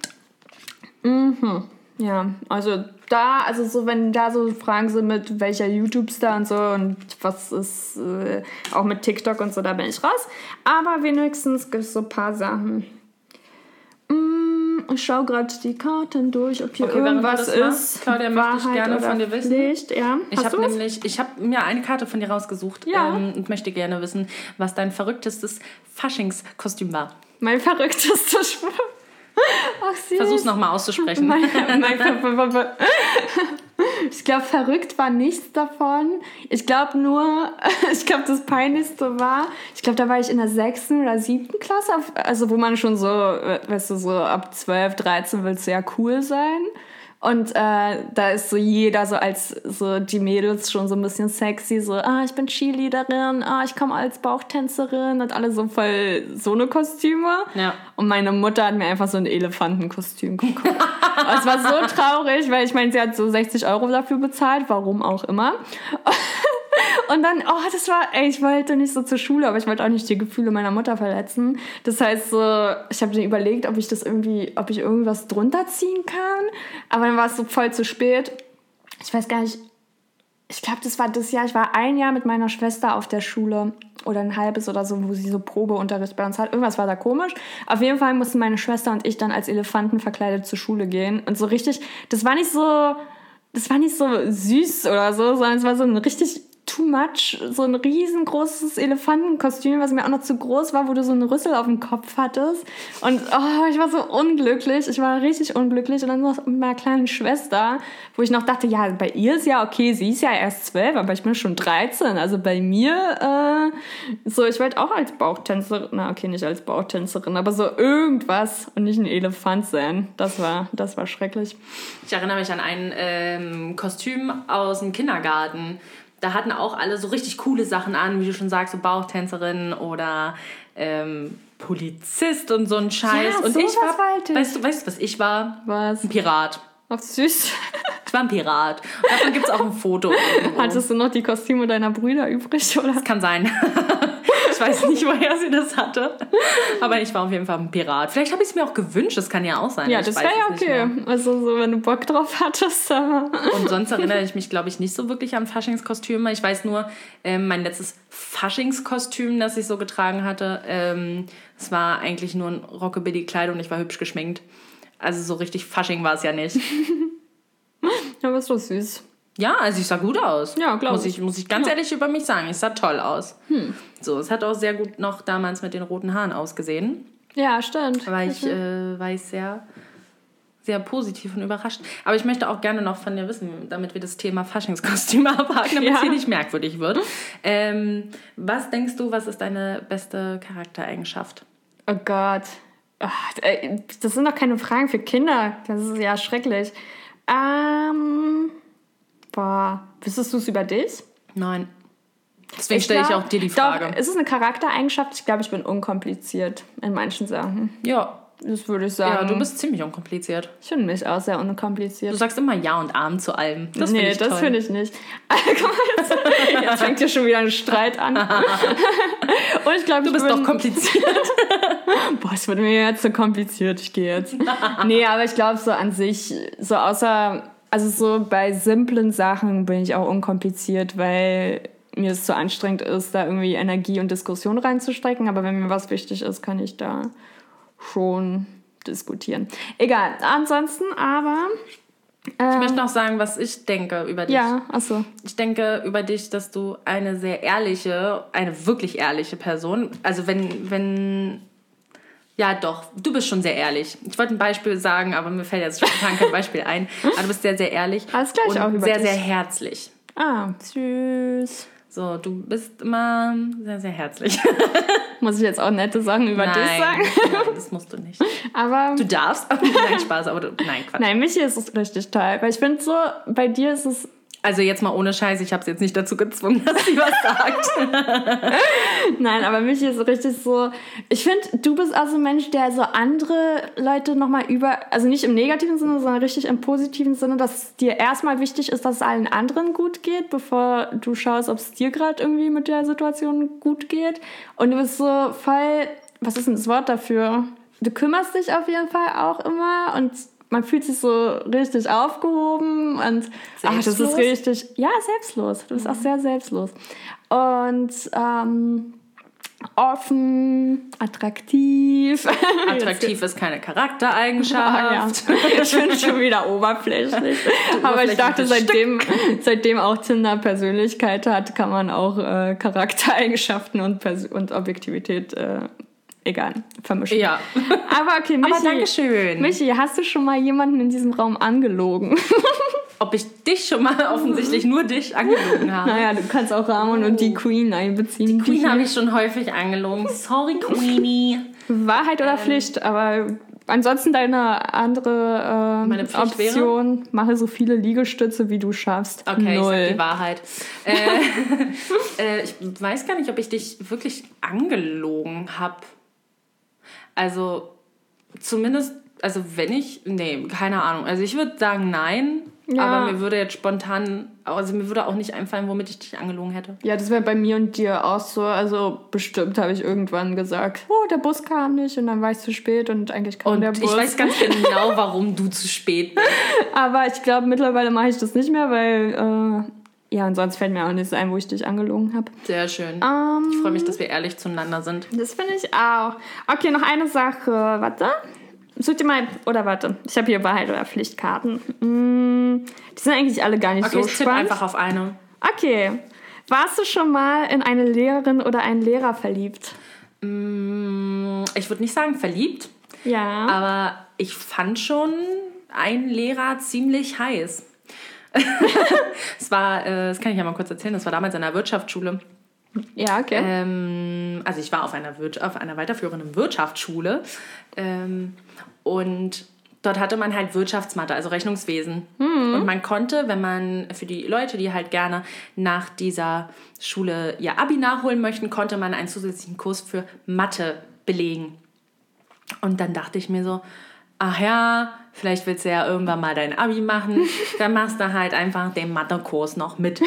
Ja, also da, also so, wenn da so Fragen sind mit welcher YouTube-Star und so und was ist äh, auch mit TikTok und so, da bin ich raus. Aber wenigstens gibt es so ein paar Sachen. Mm, ich schaue gerade die Karten durch, ob hier Okay, irgendwas ist. Claudia, möchte ich gerne von dir wissen. Pflicht. Ja. Ich habe nämlich, ich habe mir eine Karte von dir rausgesucht Ja. ähm, und möchte gerne wissen, was dein verrücktestes Faschingskostüm war. Mein verrücktester Spruch. Ach, süß. Versuch's nochmal auszusprechen. Mein, mein, ich glaube, verrückt war nichts davon. Ich glaube nur, <laughs> ich glaube, das Peinlichste war, ich glaube, da war ich in der sechsten oder siebten Klasse, also wo man schon so, äh, weißt du, so ab 12, 13 willst du ja cool sein. Und äh, da ist so jeder so als so die Mädels schon so ein bisschen sexy, so, ah, ich bin Cheerleaderin, ah, ich komme als Bauchtänzerin und alle so voll so eine Kostüme. Ja. Und meine Mutter hat mir einfach so ein Elefantenkostüm gekauft. <laughs> Und es war so traurig, weil ich meine, sie hat so 60 Euro dafür bezahlt, warum auch immer. <laughs> Und dann, oh, das war, ey, ich wollte nicht so zur Schule, aber ich wollte auch nicht die Gefühle meiner Mutter verletzen. Das heißt so, ich habe mir überlegt, ob ich das irgendwie, ob ich irgendwas drunter ziehen kann. Aber dann war es so voll zu spät. Ich weiß gar nicht, ich glaube, das war das Jahr, ich war ein Jahr mit meiner Schwester auf der Schule oder ein halbes oder so, wo sie so Probeunterricht bei uns hat. Irgendwas war da komisch. Auf jeden Fall mussten meine Schwester und ich dann als Elefanten verkleidet zur Schule gehen. Und so richtig, das war nicht so, das war nicht so süß oder so, sondern es war so ein richtig too much, so ein riesengroßes Elefantenkostüm, was mir auch noch zu groß war, wo du so einen Rüssel auf dem Kopf hattest. Und oh, ich war so unglücklich. Ich war richtig unglücklich. Und dann noch mit meiner kleinen Schwester, wo ich noch dachte, ja, bei ihr ist ja okay, sie ist ja erst zwölf, aber ich bin schon 13. Also bei mir, äh, so, ich wollte auch als Bauchtänzerin, na okay, nicht als Bauchtänzerin, aber so irgendwas und nicht ein Elefant sein. Das war, das war schrecklich. Ich erinnere mich an ein ähm, Kostüm aus dem Kindergarten. Da hatten auch alle so richtig coole Sachen an, wie du schon sagst, so Bauchtänzerin oder ähm, Polizist und so ein Scheiß. Ja, und ich sowas war, ich. weißt du, weißt du, was ich war? Was? Ein Pirat. Ach, süß. <laughs> Ich war ein Pirat. Und davon gibt es auch ein Foto. irgendwo. Hattest du noch die Kostüme deiner Brüder übrig, oder? Kann sein. <laughs> ich weiß nicht, woher sie das hatte. Aber ich war auf jeden Fall ein Pirat. Vielleicht habe ich es mir auch gewünscht, das kann ja auch sein. Ja, Ich das wäre ja okay. Also so, wenn du Bock drauf hattest. Und sonst <laughs> erinnere ich mich, glaube ich, nicht so wirklich an Faschingskostüme. Ich weiß nur, ähm, mein letztes Faschingskostüm, das ich so getragen hatte, ähm, es war eigentlich nur ein Rockabilly-Kleid und ich war hübsch geschminkt. Also so richtig Fasching war es ja nicht. <laughs> Ja, aber ist doch süß. Ja, also ich sah gut aus. Ja, glaub muss ich. ich. Muss ich ganz ehrlich über mich sagen. Ich sah toll aus. So, es hat auch sehr gut noch damals mit den roten Haaren ausgesehen. Ja, stimmt. War ich, äh, war ich sehr, sehr positiv und überrascht. Aber ich möchte auch gerne noch von dir wissen, damit wir das Thema Faschingskostüme <laughs> abhaken, damit es Ja. hier nicht merkwürdig wird. Ähm, was denkst du, was ist deine beste Charaktereigenschaft? Oh Gott. Ach, ey, das sind doch keine Fragen für Kinder. Das ist ja schrecklich. Ähm... Boah. Wüsstest du es über dich? Nein. Deswegen stelle ich auch dir die Frage. Doch, ist es eine Charaktereigenschaft? Ich glaube, ich bin unkompliziert in manchen Sachen. ja. Das würde ich sagen. ja, du bist ziemlich unkompliziert. Ich finde mich auch sehr Du unkompliziert. sagst immer Ja und Arm zu allem. Das nee, finde ich das finde ich nicht. <laughs> Guck mal, jetzt, jetzt fängt hier schon wieder ein Streit an. <laughs> Und ich glaube, Du bist doch kompliziert. <laughs> Boah, es wird mir jetzt zu kompliziert. Ich gehe jetzt. nee, aber ich glaube so an sich, so außer, also so bei simplen Sachen bin ich auch unkompliziert, weil mir es zu anstrengend ist, da irgendwie Energie und Diskussion reinzustrecken. Aber wenn mir was wichtig ist, kann ich da schon diskutieren. Egal. Ansonsten aber. Ich möchte noch sagen, was ich denke über dich. Ja, achso. Ich denke über dich, dass du eine sehr ehrliche, eine wirklich ehrliche Person, also wenn, wenn, ja doch, du bist schon sehr ehrlich. Ich wollte ein Beispiel sagen, aber mir fällt jetzt spontan kein Beispiel ein. <laughs> Aber du bist sehr, sehr ehrlich. Alles gleich und auch über sehr, dich. sehr herzlich. Ah, süß. So, du bist immer sehr, sehr herzlich. <laughs> Muss ich jetzt auch nette Sachen über dich sagen? nein, das musst du nicht. <laughs> Aber. Du darfst, aber <laughs> nein, Spaß, aber du, nein, Quatsch. Nein, Michi ist es richtig toll. Weil ich finde so, bei dir ist es. Also jetzt mal ohne Scheiß, ich habe sie jetzt nicht dazu gezwungen, <laughs> dass sie was sagt. <laughs> Nein, aber Michi ist richtig so. Ich finde, du bist auch so ein Mensch, der so andere Leute nochmal über. Also nicht im negativen Sinne, sondern richtig im positiven Sinne, dass dir erstmal wichtig ist, dass es allen anderen gut geht, bevor du schaust, ob es dir gerade irgendwie mit der Situation gut geht. Und du bist so voll. Was ist denn das Wort dafür? Du kümmerst dich auf jeden Fall auch immer und man fühlt sich so richtig aufgehoben und ach, das ist Selbstlos? richtig, ja, selbstlos. Du bist auch sehr selbstlos. Und ähm, offen, attraktiv. <laughs> Attraktiv ist keine Ah, <laughs> ja. Charaktereigenschaft. Ich bin schon wieder oberflächlich. <laughs> Aber ich dachte, seitdem, seitdem auch Tinder Persönlichkeit hat, kann man auch äh, Charaktereigenschaften und, Pers und Objektivität, äh, egal, vermischen. Ja. <laughs> Aber okay, Michi, Aber Dankeschön. Michi, hast du schon mal jemanden in diesem Raum angelogen? <laughs> Ob ich dich schon mal offensichtlich nur dich angelogen habe. naja, du kannst auch Ramon und die Queen einbeziehen. Oh. Queen habe ich schon häufig angelogen. Sorry, Queenie. Wahrheit Ähm. oder Pflicht, aber ansonsten deine andere äh, Pflicht wäre? Option, mache so viele Liegestütze, wie du schaffst. Okay, Null. ich sag die Wahrheit. äh, <laughs> äh, ich weiß gar nicht, ob ich dich wirklich angelogen habe. Also, zumindest, also wenn ich, nee, keine Ahnung. Also ich würde sagen nein, Ja. aber mir würde jetzt spontan, also mir würde auch nicht einfallen, womit ich dich angelogen hätte. Ja, das wäre bei mir und dir auch so. Also bestimmt habe ich irgendwann gesagt, oh, der Bus kam nicht und dann war ich zu spät und eigentlich kam Und der Bus. ich weiß ganz <laughs> genau, warum du zu spät bist. Aber ich glaube, mittlerweile mache ich das nicht mehr, weil, äh, ja, und sonst fällt mir auch nichts ein, wo ich dich angelogen habe. Sehr schön. Ähm, Ich freue mich, dass wir ehrlich zueinander sind. das finde ich auch. Okay, noch eine Sache. Warte. Such dir mal, oder warte, ich habe hier Wahrheit oder Pflichtkarten. Mm, die sind eigentlich alle gar nicht Okay, so ich spannend. einfach auf eine. Okay. Warst du schon mal in eine Lehrerin oder einen Lehrer verliebt? Mm, Ich würde nicht sagen verliebt, Ja. aber ich fand schon einen Lehrer ziemlich heiß. Es war, äh, das kann ich ja mal kurz erzählen, das war damals in einer Wirtschaftsschule. ja, okay. Ähm, also ich war auf einer, Wir auf einer weiterführenden Wirtschaftsschule ähm, und dort hatte man halt Wirtschaftsmathe, also Rechnungswesen. Und man konnte, wenn man für die Leute, die halt gerne nach dieser Schule ihr Abi nachholen möchten, konnte man einen zusätzlichen Kurs für Mathe belegen. Und dann dachte ich mir so, ach ja, vielleicht willst du ja irgendwann mal dein Abi machen, <laughs> dann machst du halt einfach den Mathekurs noch mit.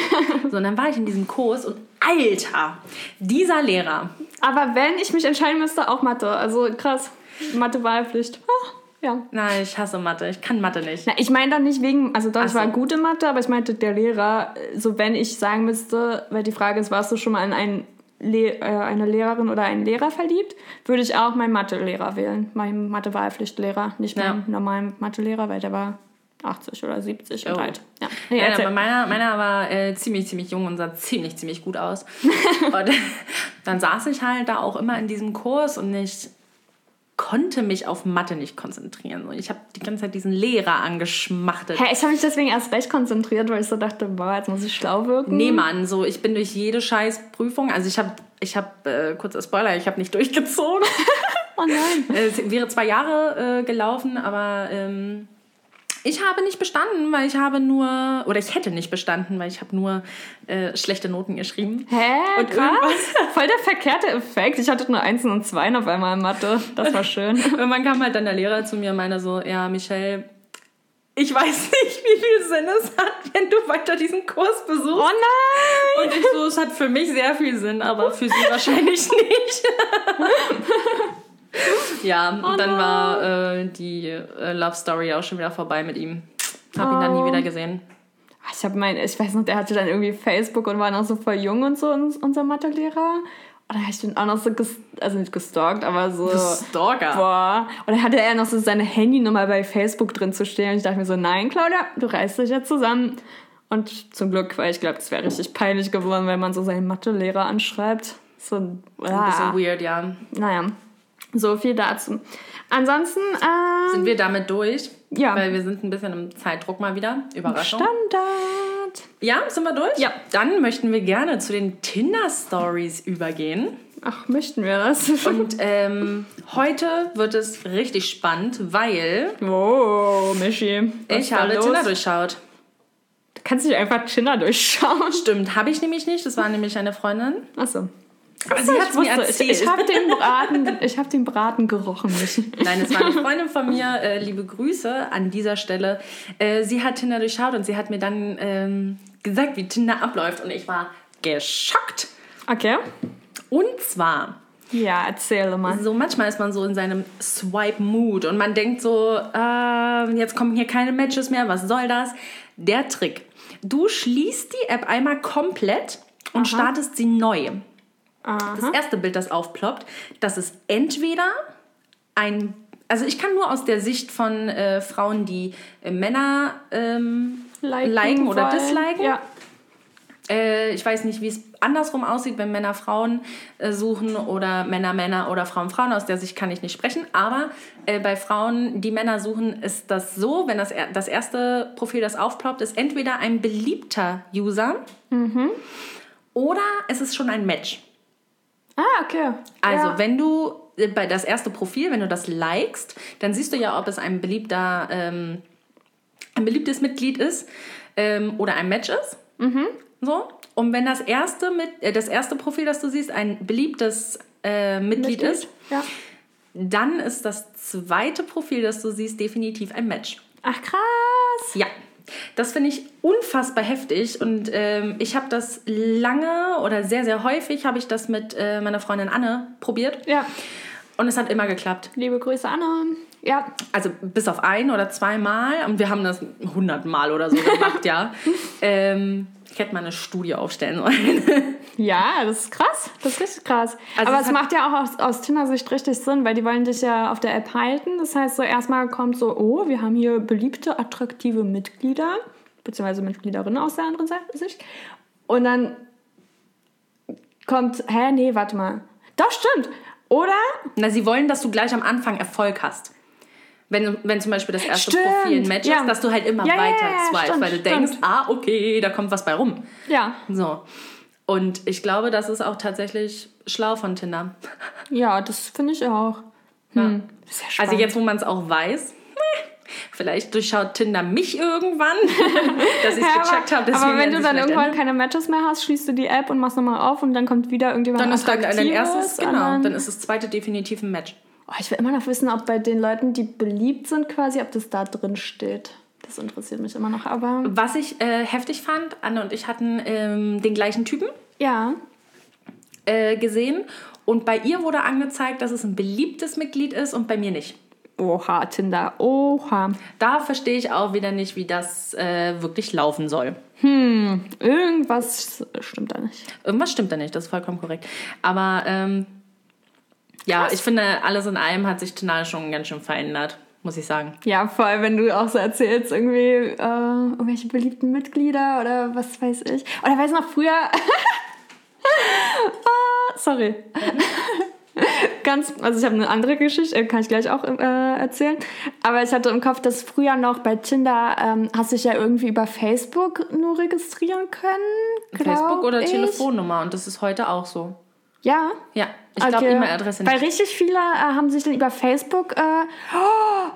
So, und dann war ich in diesem Kurs und Alter, dieser Lehrer, Aber wenn ich mich entscheiden müsste, auch Mathe. Also krass. Mathe-Wahlpflicht. Ah, ja. nein, ich hasse Mathe, ich kann Mathe nicht. Na, ich meine dann nicht wegen, also doch, war so. gut in Mathe, aber ich meinte der Lehrer, so wenn ich sagen müsste, weil die Frage ist, warst du schon mal in einen Le äh, eine Lehrerin oder einen Lehrer verliebt, würde ich auch meinen Mathelehrer wählen. Meinen Mathe-Wahlpflichtlehrer, nicht Ja. meinen normalen Mathelehrer, weil der war 80 oder 70 und Oh. alt. Ja, nee, Ja, aber meiner, meiner war äh, ziemlich, ziemlich jung und sah ziemlich, ziemlich gut aus. <laughs> und dann saß ich halt da auch immer in diesem Kurs und ich konnte mich auf Mathe nicht konzentrieren. So, Ich habe die ganze Zeit diesen Lehrer angeschmachtet. Hä, ich habe mich deswegen erst recht konzentriert, weil ich so dachte, boah, jetzt muss ich schlau wirken. Nee, Mann, so ich bin durch jede scheiß Prüfung, also ich habe, ich habe, äh, kurzer Spoiler, ich habe nicht durchgezogen. <laughs> Oh nein. <laughs> Es wäre zwei Jahre äh, gelaufen, aber ähm, ich habe nicht bestanden, weil ich habe nur, oder ich hätte nicht bestanden, weil ich habe nur äh, schlechte Noten geschrieben. Hä? Und krass. <laughs> Voll der verkehrte Effekt. Ich hatte nur Einsen und Zweien auf einmal in Mathe. Das war schön. <laughs> Irgendwann kam halt dann der Lehrer zu mir und meinte so, ja, Michelle, ich weiß <laughs> nicht, wie viel Sinn es hat, wenn du weiter diesen Kurs besuchst. Oh nein! Und ich so, es hat für mich sehr viel Sinn, aber für sie wahrscheinlich nicht. <laughs> ja, und dann war äh, die äh, Love Story auch schon wieder vorbei mit ihm. Hab ihn dann nie Oh. wieder gesehen. Ich habe mein, ich weiß noch, der hatte dann irgendwie Facebook und war noch so voll jung und so, uns- unser Mathelehrer. Und dann habe ich den auch noch so, ges also nicht gestalkt, aber so. Stalker. Boah. Und dann hatte er noch so seine Handynummer bei Facebook drin zu stehen. Und ich dachte mir so, nein, Claudia, du reißt dich jetzt zusammen. Und zum Glück, weil ich glaube, das wäre richtig peinlich geworden, wenn man so seinen Mathelehrer anschreibt. So ein Ein bisschen weird, ja. Naja, so viel dazu. Ansonsten, äh, Sind wir damit durch? Ja. Weil wir sind ein bisschen im Zeitdruck mal wieder. Überraschung. Standard. Ja, sind wir durch? Ja. Dann möchten wir gerne zu den Tinder-Stories übergehen. Ach, möchten wir das? <laughs> Und ähm, heute wird es richtig spannend, weil oh, Michi. ich habe los? Tinder durchschaut. Du kannst nicht einfach Tinder durchschauen. Stimmt, habe ich nämlich nicht. Das war nämlich eine Freundin. Achso. Aber sie hat Ich, mir erzählt. ich, ich habe den Braten, ich habe den Braten gerochen. Nein, es war eine <laughs> Freundin von mir. Äh, liebe Grüße an dieser Stelle. Äh, sie hat Tinder durchschaut und sie hat mir dann ähm, gesagt, wie Tinder abläuft. Und ich war geschockt. Okay. Und zwar, Ja, erzähle mal. so manchmal ist man so in seinem Swipe-Mood und man denkt so, äh, jetzt kommen hier keine Matches mehr, was soll das? Der Trick. Du schließt die App einmal komplett und startest sie neu. Das Aha. erste Bild, das aufploppt, das ist entweder ein, also ich kann nur aus der Sicht von äh, Frauen, die äh, Männer ähm, liken, oder wollen. disliken. Ja. Äh, ich weiß nicht, wie es andersrum aussieht, wenn Männer Frauen äh, suchen oder Männer Männer oder Frauen Frauen. Aus der Sicht kann ich nicht sprechen. Aber äh, bei Frauen, die Männer suchen, ist das so, wenn das, das erste Profil, das aufploppt, ist entweder ein beliebter User oder es ist schon ein Match. Ah, okay. Also, ja. wenn du äh, bei das erste Profil, wenn du das likest, dann siehst du ja, ob es ein beliebter, ähm, ein beliebtes Mitglied ist ähm, oder ein Match ist. So. Und wenn das erste mit äh, das erste Profil, das du siehst, ein beliebtes äh, Mitglied, ist, Ja. dann ist das zweite Profil, das du siehst, definitiv ein Match. Ach, krass. Ja, das finde ich unfassbar heftig und ähm, ich habe das lange oder sehr, sehr häufig habe ich das mit äh, meiner Freundin Anne probiert Ja. und es hat immer geklappt. Liebe Grüße, Anna. Ja. Also bis auf ein oder zweimal und wir haben das hundertmal oder so gemacht, ja. <laughs> Ähm, ich hätte mal eine Studie aufstellen sollen. <laughs> Ja, das ist krass. Das ist richtig krass. Also Aber es es macht ja auch aus, aus Tinder-Sicht richtig Sinn, weil die wollen dich ja auf der App halten. Das heißt, so erstmal kommt so, oh, wir haben hier beliebte, attraktive Mitglieder, beziehungsweise Mitgliederinnen aus der anderen Seite- Sicht. Und dann kommt, hä, nee, warte mal. Doch, stimmt. Oder? Na, sie wollen, dass du gleich am Anfang Erfolg hast. Wenn, wenn zum Beispiel das erste Stimmt, Profil ein Match ja. ist, dass du halt immer Ja, weiter ja, swipest, stimmt, weil du stimmt. denkst, ah, okay, da kommt was bei rum. Ja. So. Und ich glaube, das ist auch tatsächlich schlau von Tinder. <laughs> Ja, das finde ich auch. Hm. Ja Also jetzt, wo man es auch weiß, vielleicht durchschaut Tinder mich irgendwann, <laughs> dass ich es Ja, gecheckt habe. aber, wenn du dann irgendwann ändern. keine Matches mehr hast, schließt du die App und machst nochmal auf und dann kommt wieder irgendjemand Dann ist dann dein erstes, genau, dann ist das zweite definitiv ein Match. Oh, ich will immer noch wissen, ob bei den Leuten, die beliebt sind, quasi, ob das da drin steht. Das interessiert mich immer noch. Aber Was ich äh, heftig fand, Anne und ich hatten ähm, den gleichen Typen ja, äh, gesehen und bei ihr wurde angezeigt, dass es ein beliebtes Mitglied ist und bei mir nicht. oha, Tinder, oha. Da verstehe ich auch wieder nicht, wie das äh, wirklich laufen soll. Irgendwas stimmt da nicht. Irgendwas stimmt da nicht, das ist vollkommen korrekt. Aber ähm, ja, ich finde, alles in allem hat sich Tinder schon ganz schön verändert, muss ich sagen. Ja, vor allem, wenn du auch so erzählst, irgendwie äh, irgendwelche beliebten Mitglieder oder was weiß ich. Oder weiß noch früher. <laughs> ah, sorry. <laughs> Ganz, also ich habe eine andere Geschichte, kann ich gleich auch äh, erzählen. Aber ich hatte im Kopf, dass früher noch bei Tinder ähm, hast du dich ja irgendwie über Facebook nur registrieren können. Facebook oder ich. Telefonnummer und das ist heute auch so. Ja. Ja, ich glaube Okay. E-Mail-Adresse Weil nicht. richtig viele äh, haben sich dann über Facebook äh,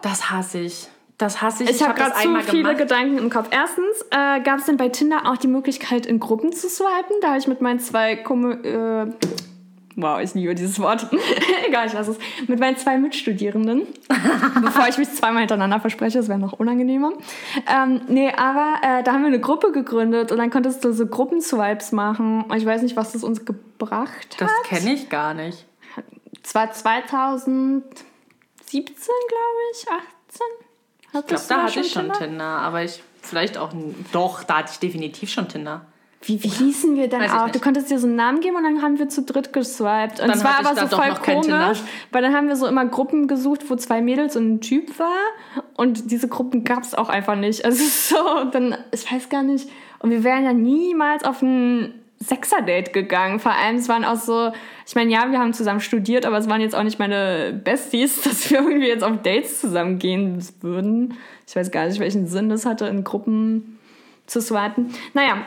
Das hasse ich. Das hasse ich. Ich, habe hab gerade zu viele Gedanken im Kopf. Erstens äh, gab es denn bei Tinder auch die Möglichkeit, in Gruppen zu swipen. Da habe ich mit meinen zwei Kumme äh, Wow, ich liebe dieses Wort. <laughs> Egal, ich lasse es. Mit meinen zwei Mitstudierenden. <laughs> bevor ich mich zweimal hintereinander verspreche, das wäre noch unangenehmer. Ähm, nee, aber äh, da haben wir eine Gruppe gegründet und dann konntest du so Gruppenswipes machen. Ich weiß nicht, was das uns gebracht hat. Das kenne ich gar nicht. Es war 2017, glaube ich, 18. Ich glaube, da hatte ich schon Tinder, aber ich vielleicht auch doch, da hatte ich definitiv schon Tinder. Wie, wie hießen wir denn auch? Du konntest dir so einen Namen geben und dann haben wir zu dritt geswiped. Und Dann es war hatte ich aber so voll komisch, weil dann haben wir so immer Gruppen gesucht, wo zwei Mädels und ein Typ war. Und diese Gruppen gab es auch einfach nicht. Also <laughs> so, dann, ich weiß gar nicht. Und wir wären ja niemals auf ein Sechser-Date gegangen. Vor allem, es waren auch so, ich meine, ja, wir haben zusammen studiert, aber es waren jetzt auch nicht meine Besties, <laughs> dass wir irgendwie jetzt auf Dates zusammen gehen würden. Ich weiß gar nicht, welchen Sinn das hatte, in Gruppen zu swipen. Naja,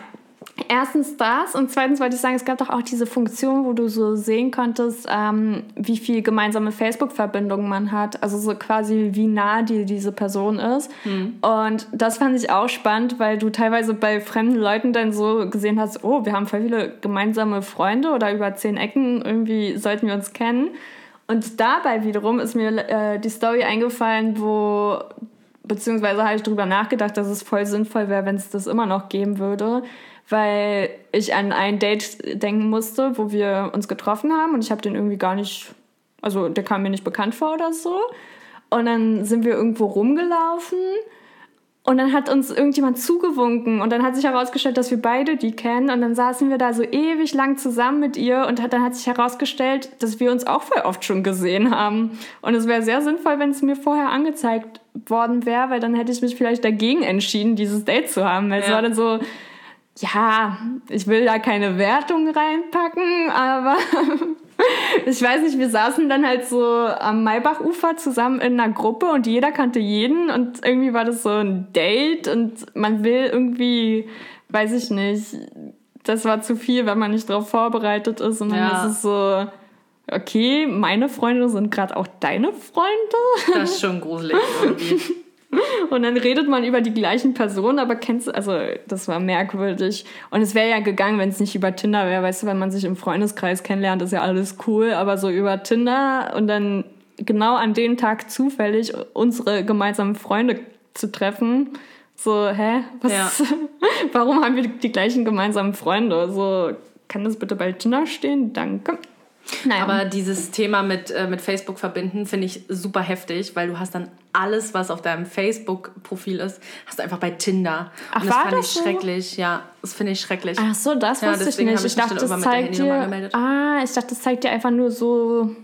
erstens das und zweitens wollte ich sagen, es gab doch auch diese Funktion, wo du so sehen konntest, ähm, wie viel gemeinsame Facebook-Verbindungen man hat. Also so quasi, wie nah die diese Person ist. Und das fand ich auch spannend, weil du teilweise bei fremden Leuten dann so gesehen hast, oh, wir haben voll viele gemeinsame Freunde oder über zehn Ecken, irgendwie sollten wir uns kennen. Und dabei wiederum ist mir äh, die Story eingefallen, wo beziehungsweise habe ich darüber nachgedacht, dass es voll sinnvoll wäre, wenn es das immer noch geben würde, weil ich an ein Date denken musste, wo wir uns getroffen haben und ich habe den irgendwie gar nicht, also der kam mir nicht bekannt vor oder so. Und dann sind wir irgendwo rumgelaufen und dann hat uns irgendjemand zugewunken und dann hat sich herausgestellt, dass wir beide die kennen und dann saßen wir da so ewig lang zusammen mit ihr und hat, dann hat sich herausgestellt, dass wir uns auch voll oft schon gesehen haben. Und es wäre sehr sinnvoll, wenn es mir vorher angezeigt worden wäre, weil dann hätte ich mich vielleicht dagegen entschieden, dieses Date zu haben. Weil es Ja. war dann so, ja, ich will da keine Wertung reinpacken, aber <laughs> ich weiß nicht, wir saßen dann halt so am Maybachufer zusammen in einer Gruppe und jeder kannte jeden und irgendwie war das so ein Date und man will irgendwie, weiß ich nicht, das war zu viel, wenn man nicht darauf vorbereitet ist und dann Ja. ist es so, okay, meine Freunde sind gerade auch deine Freunde Das ist schon gruselig irgendwie. <laughs> und dann redet man über die gleichen Personen, aber kennst also das war merkwürdig. Und es wäre ja gegangen, wenn es nicht über Tinder wäre, weißt du, wenn man sich im Freundeskreis kennenlernt, ist ja alles cool, aber so über Tinder und dann genau an dem Tag zufällig unsere gemeinsamen Freunde zu treffen, so, hä? Was, Ja. <laughs> warum haben wir die gleichen gemeinsamen Freunde? So, kann das bitte bei Tinder stehen? Danke. Naja. Aber dieses Thema mit, äh, mit Facebook verbinden finde ich super heftig, weil du hast dann alles, was auf deinem Facebook-Profil ist, hast du einfach bei Tinder. Ach, Und das war fand das ich so? schrecklich. Ja, das finde ich schrecklich. Ach so, das Ja, wusste ich nicht. Ich ich dachte, das zeigt dir. Ah, ich dachte, das zeigt dir einfach nur so,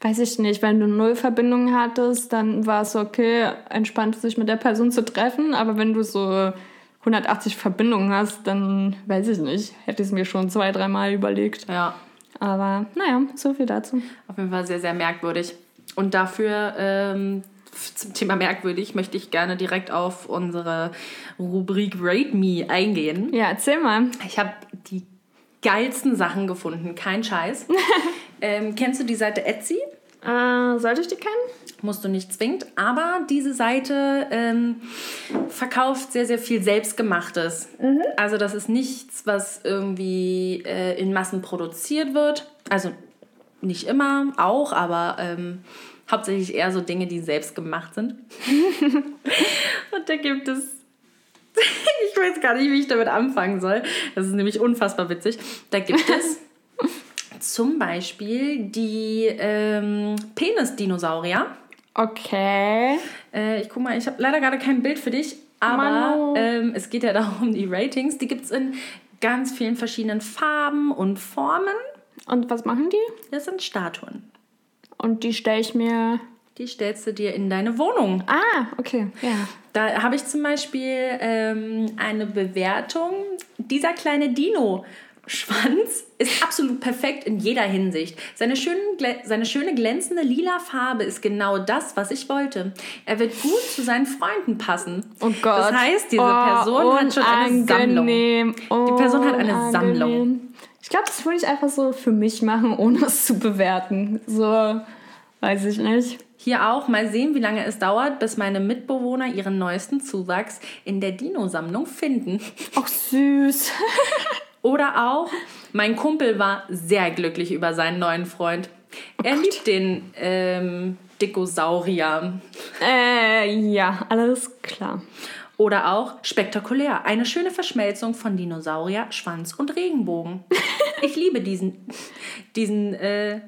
weiß ich nicht, wenn du null Verbindungen hattest, dann war es okay, entspannt sich mit der Person zu treffen. Aber wenn du so 180 Verbindungen hast, dann weiß ich nicht. Hätte ich es mir schon zwei, dreimal überlegt. Ja, Aber naja, so viel dazu. auf jeden Fall sehr, sehr merkwürdig. Und dafür, ähm, zum Thema merkwürdig, möchte ich gerne direkt auf unsere Rubrik Rate Me eingehen. Ja, erzähl mal. Ich habe die geilsten Sachen gefunden, kein Scheiß. <laughs> ähm, kennst du die Seite Etsy? Äh, sollte ich die kennen? Musst du nicht zwingend, aber diese Seite ähm, verkauft sehr, sehr viel Selbstgemachtes. Also das ist nichts, was irgendwie äh, in Massen produziert wird. Also nicht immer, auch, aber ähm, hauptsächlich eher so Dinge, die selbst gemacht sind. <laughs> Und da gibt es, <laughs> ich weiß gar nicht, wie ich damit anfangen soll. Das ist nämlich unfassbar witzig. Da gibt es <laughs> zum Beispiel die ähm, Penis-Dinosaurier. Okay. Äh, ich guck mal, ich habe leider gerade kein Bild für dich, aber ähm, es geht ja <laughs> darum, die Ratings. Die gibt es in ganz vielen verschiedenen Farben und Formen. Und was machen die? Das sind Statuen. Und die stelle ich mir. Die stellst du dir in deine Wohnung. Ah, okay. Ja. Da habe ich zum Beispiel ähm, eine Bewertung. Dieser kleine Dino-Schwanz ist absolut perfekt in jeder Hinsicht. Seine, schönen, seine schöne glänzende lila Farbe ist genau das, was ich wollte. Er wird gut zu seinen Freunden passen. Oh Gott. Das heißt, diese Oh, Person hat schon eine Sammlung. unangenehm. Die Person hat eine Unangenehm. Sammlung. Ich glaube, das würde ich einfach so für mich machen, ohne es zu bewerten. So, weiß ich nicht. Hier auch mal sehen, wie lange es dauert, bis meine Mitbewohner ihren neuesten Zuwachs in der Dino-Sammlung finden. Auch süß. <laughs> Oder auch, mein Kumpel war sehr glücklich über seinen neuen Freund. er liebt den ähm, Dikosaurier. äh, ja, alles klar. Oder auch spektakulär. Eine schöne Verschmelzung von Dinosaurier, Schwanz und Regenbogen. <laughs> Ich liebe diesen, diesen, äh,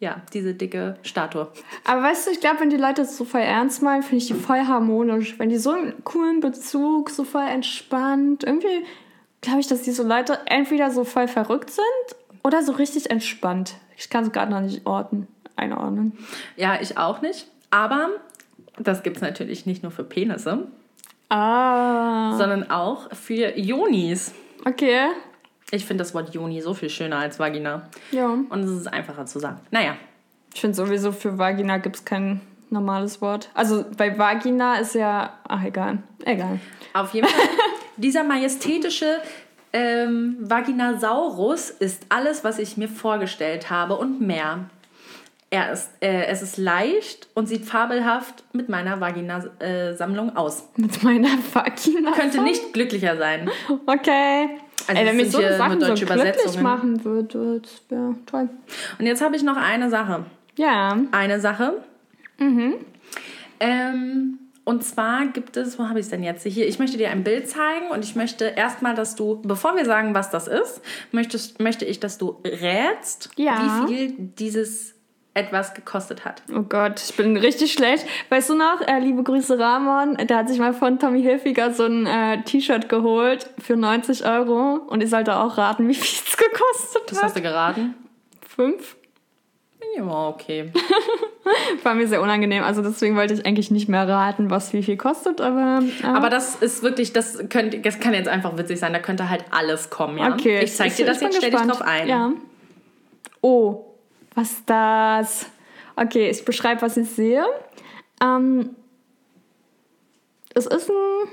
ja, diese dicke Statue. Aber weißt du, ich glaube, wenn die Leute das so voll ernst meinen, finde ich die voll harmonisch. Wenn die so einen coolen Bezug, so voll entspannt, irgendwie glaube ich, dass diese Leute entweder so voll verrückt sind oder so richtig entspannt. Ich kann es gerade noch nicht orten, einordnen. Ja, ich auch nicht. Aber das gibt es natürlich nicht nur für Penisse, Ah, sondern auch für Jonis. okay. Ich finde das Wort Joni so viel schöner als Vagina. Ja. Und es ist einfacher zu sagen. Naja, Ich finde sowieso für Vagina gibt es kein normales Wort. Also bei Vagina ist ja. Ach, egal. Egal. auf jeden Fall. <laughs> dieser majestätische ähm, Vaginasaurus ist alles, was ich mir vorgestellt habe und mehr. Er ist, äh, es ist leicht und sieht fabelhaft mit meiner Vagina-Sammlung aus. Mit meiner Vagina. Könnte nicht glücklicher sein. Okay. Also Ey, wenn mich so hier Sachen so glücklich machen würde, das wäre toll. Und jetzt habe ich noch eine Sache. Ja. Eine Sache. Ähm, und zwar gibt es, wo habe ich es denn jetzt? Hier, ich möchte dir ein Bild zeigen und ich möchte erstmal, dass du, bevor wir sagen, was das ist, möchtest, möchte ich, dass du rätst, Ja. wie viel dieses etwas gekostet hat. Oh Gott, ich bin richtig schlecht. Weißt du noch, äh, liebe Grüße Ramon, der hat sich mal von Tommy Hilfiger so ein äh, T-Shirt geholt für 90 Euro und ich sollte auch raten, wie viel es gekostet Das hat. hast du geraten? Fünf? Ja, okay. <laughs> War mir sehr unangenehm, also deswegen wollte ich eigentlich nicht mehr raten, was wie viel kostet, aber... Äh, Aber das ist wirklich, das, könnte, das kann jetzt einfach witzig sein, da könnte halt alles kommen, ja? okay. Ich zeig dir das jetzt, stell dich drauf ein. Ja. Oh, was ist das? Okay, ich beschreibe, was ich sehe. Ähm, es ist ein...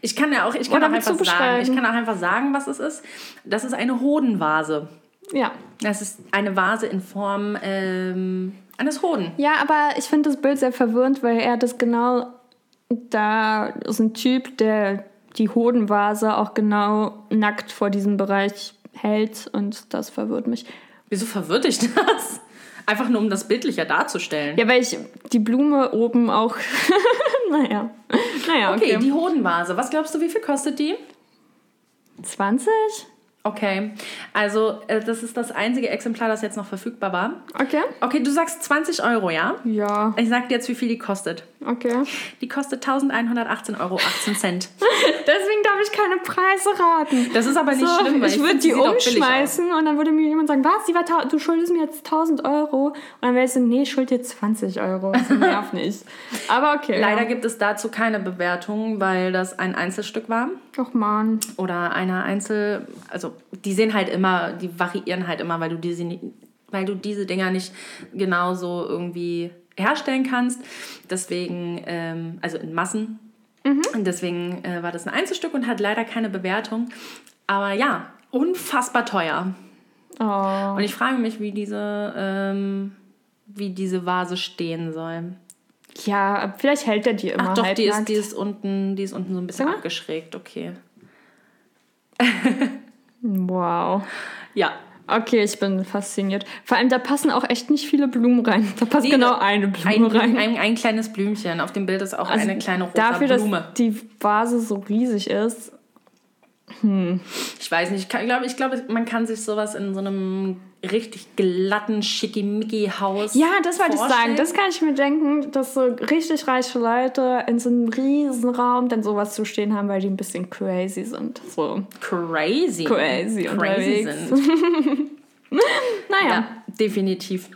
Ich kann ja auch, ich kann Oder auch einfach sagen, ich kann auch einfach sagen, was es ist. Das ist eine Hodenvase. Ja. Das ist eine Vase in Form ähm, eines Hoden. Ja, aber ich finde das Bild sehr verwirrend, weil er das genau. Da ist ein Typ, der die Hodenvase auch genau nackt vor diesem Bereich hält und das verwirrt mich. Wieso verwirrt dich das? Einfach nur, um das bildlicher darzustellen. Ja, weil ich die Blume oben auch. <laughs> naja. Naja, okay, okay. die Hodenvase. Was glaubst du, wie viel kostet die? 20? Okay, also äh, das ist das einzige Exemplar, das jetzt noch verfügbar war. Okay. Okay, du sagst 20 Euro, ja? Ja, Ich sag dir jetzt, wie viel die kostet. Okay. Die kostet 1118,18 Euro. Cent. <laughs> Deswegen darf ich keine Preise raten. Das ist aber nicht So, schlimm, weil ich ich würde die umschmeißen und dann würde mir jemand sagen, was, die war du schuldest mir jetzt 1000 Euro. Und dann wäre ich so, nee, ich schuld dir 20 Euro. Das nervt nicht. <laughs> Aber okay. Leider ja. gibt es dazu keine Bewertung, weil das ein Einzelstück war. Ach man. Oder eine Einzel... Also die sehen halt immer, die variieren halt immer, weil du diese, weil du diese Dinger nicht genauso irgendwie herstellen kannst. Deswegen, ähm, also in Massen. Und deswegen äh, war das ein Einzelstück und hat leider keine Bewertung. Aber ja, unfassbar teuer. Oh. Und ich frage mich, wie diese, ähm, wie diese Vase stehen soll. Ja, vielleicht hält er die immer Ach doch, die ist, die ist unten, die ist unten so ein bisschen mal. abgeschrägt, okay. Wow. Ja. Okay, ich bin fasziniert. Vor allem, da passen auch echt nicht viele Blumen rein. Da passt Nee, genau da- eine Blume Ein, rein. ein, ein kleines Blümchen. Auf dem Bild ist auch Also eine kleine Dafür, Blume. dass die Vase so riesig ist. Ich weiß nicht, ich, glaube, ich glaube, man kann sich sowas in so einem richtig glatten Schickimicki-Haus Ja, das wollte ich sagen. Das kann ich mir denken, dass so richtig reiche Leute in so einem riesen Raum dann sowas zu stehen haben, weil die ein bisschen crazy sind. So crazy. crazy, crazy unterwegs. sind. <laughs> Naja. Ja, definitiv.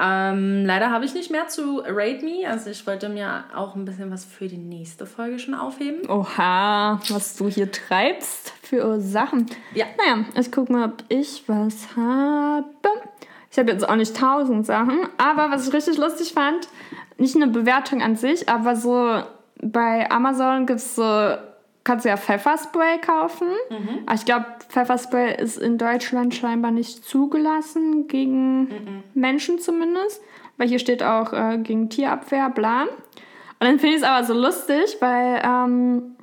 Ähm, leider habe ich nicht mehr zu Rate Me. Also ich wollte mir auch ein bisschen was für die nächste Folge schon aufheben. Oha, was du hier treibst für Sachen. Ja. Naja, ich guck mal, ob ich was habe. Ich habe jetzt auch nicht tausend Sachen, aber was ich richtig lustig fand, nicht eine Bewertung an sich, aber so bei Amazon gibt's so, kannst du ja Pfefferspray kaufen. Aber ich glaube, Pfefferspray ist in Deutschland scheinbar nicht zugelassen, gegen Menschen zumindest. Weil hier steht auch äh, gegen Tierabwehr, bla. Und dann finde ich es aber so lustig, weil ähm,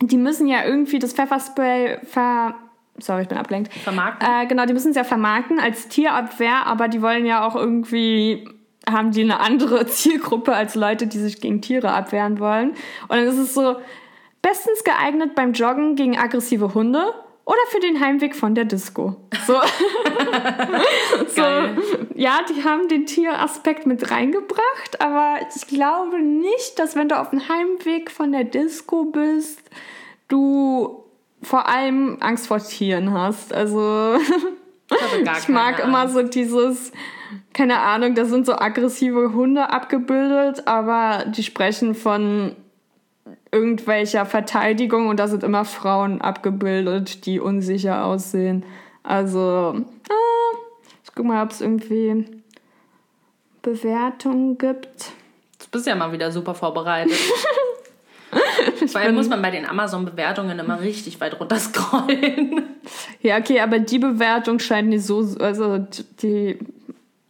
die müssen ja irgendwie das Pfefferspray ver... Sorry, ich bin abgelenkt. Vermarkten. Äh, genau, die müssen es ja vermarkten als Tierabwehr, aber die wollen ja auch irgendwie, haben die eine andere <laughs> Zielgruppe als Leute, die sich gegen Tiere abwehren wollen. Und dann ist es so, bestens geeignet beim Joggen gegen aggressive Hunde oder für den Heimweg von der Disco. So, <laughs> so ja, die haben den Tieraspekt mit reingebracht, aber ich glaube nicht, dass wenn du auf dem Heimweg von der Disco bist, du vor allem Angst vor Tieren hast. Also Ich, <laughs> ich mag immer so dieses, keine Ahnung, da sind so aggressive Hunde abgebildet, aber die sprechen von irgendwelcher Verteidigung und da sind immer Frauen abgebildet, die unsicher aussehen. Also, ah, ich guck mal, ob es irgendwie Bewertungen gibt. Du bist ja mal wieder super vorbereitet. <laughs> Vor allem muss man bei den Amazon-Bewertungen immer richtig weit runter scrollen. Ja, okay, aber die Bewertung scheint nicht so, also die,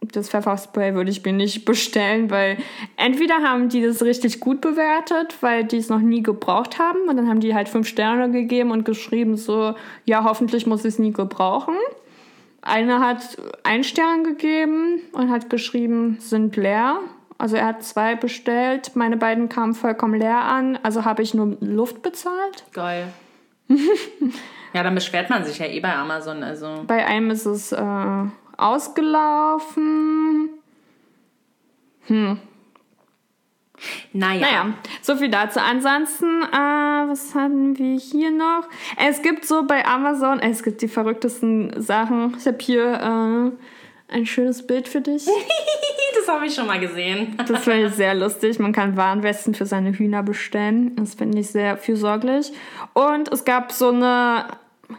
das Pfefferspray würde ich mir nicht bestellen, weil entweder haben die das richtig gut bewertet, weil die es noch nie gebraucht haben und dann haben die halt fünf Sterne gegeben und geschrieben so, ja, hoffentlich muss ich es nie gebrauchen. Eine hat einen Stern gegeben und hat geschrieben, sind leer. Also er hat zwei bestellt, meine beiden kamen vollkommen leer an, also habe ich nur Luft bezahlt. Geil. <laughs> ja, dann beschwert man sich ja eh bei Amazon. Also. Bei einem ist es äh, ausgelaufen. Hm. Naja. Naja, so viel dazu. Ansonsten, äh, was hatten wir hier noch? Es gibt so bei Amazon, es gibt die verrücktesten Sachen. Ich habe hier äh, ein schönes Bild für dich. <laughs> das habe ich schon mal gesehen. Das finde ich sehr lustig. Man kann Warnwesten für seine Hühner bestellen. Das finde ich sehr fürsorglich. Und es gab so eine.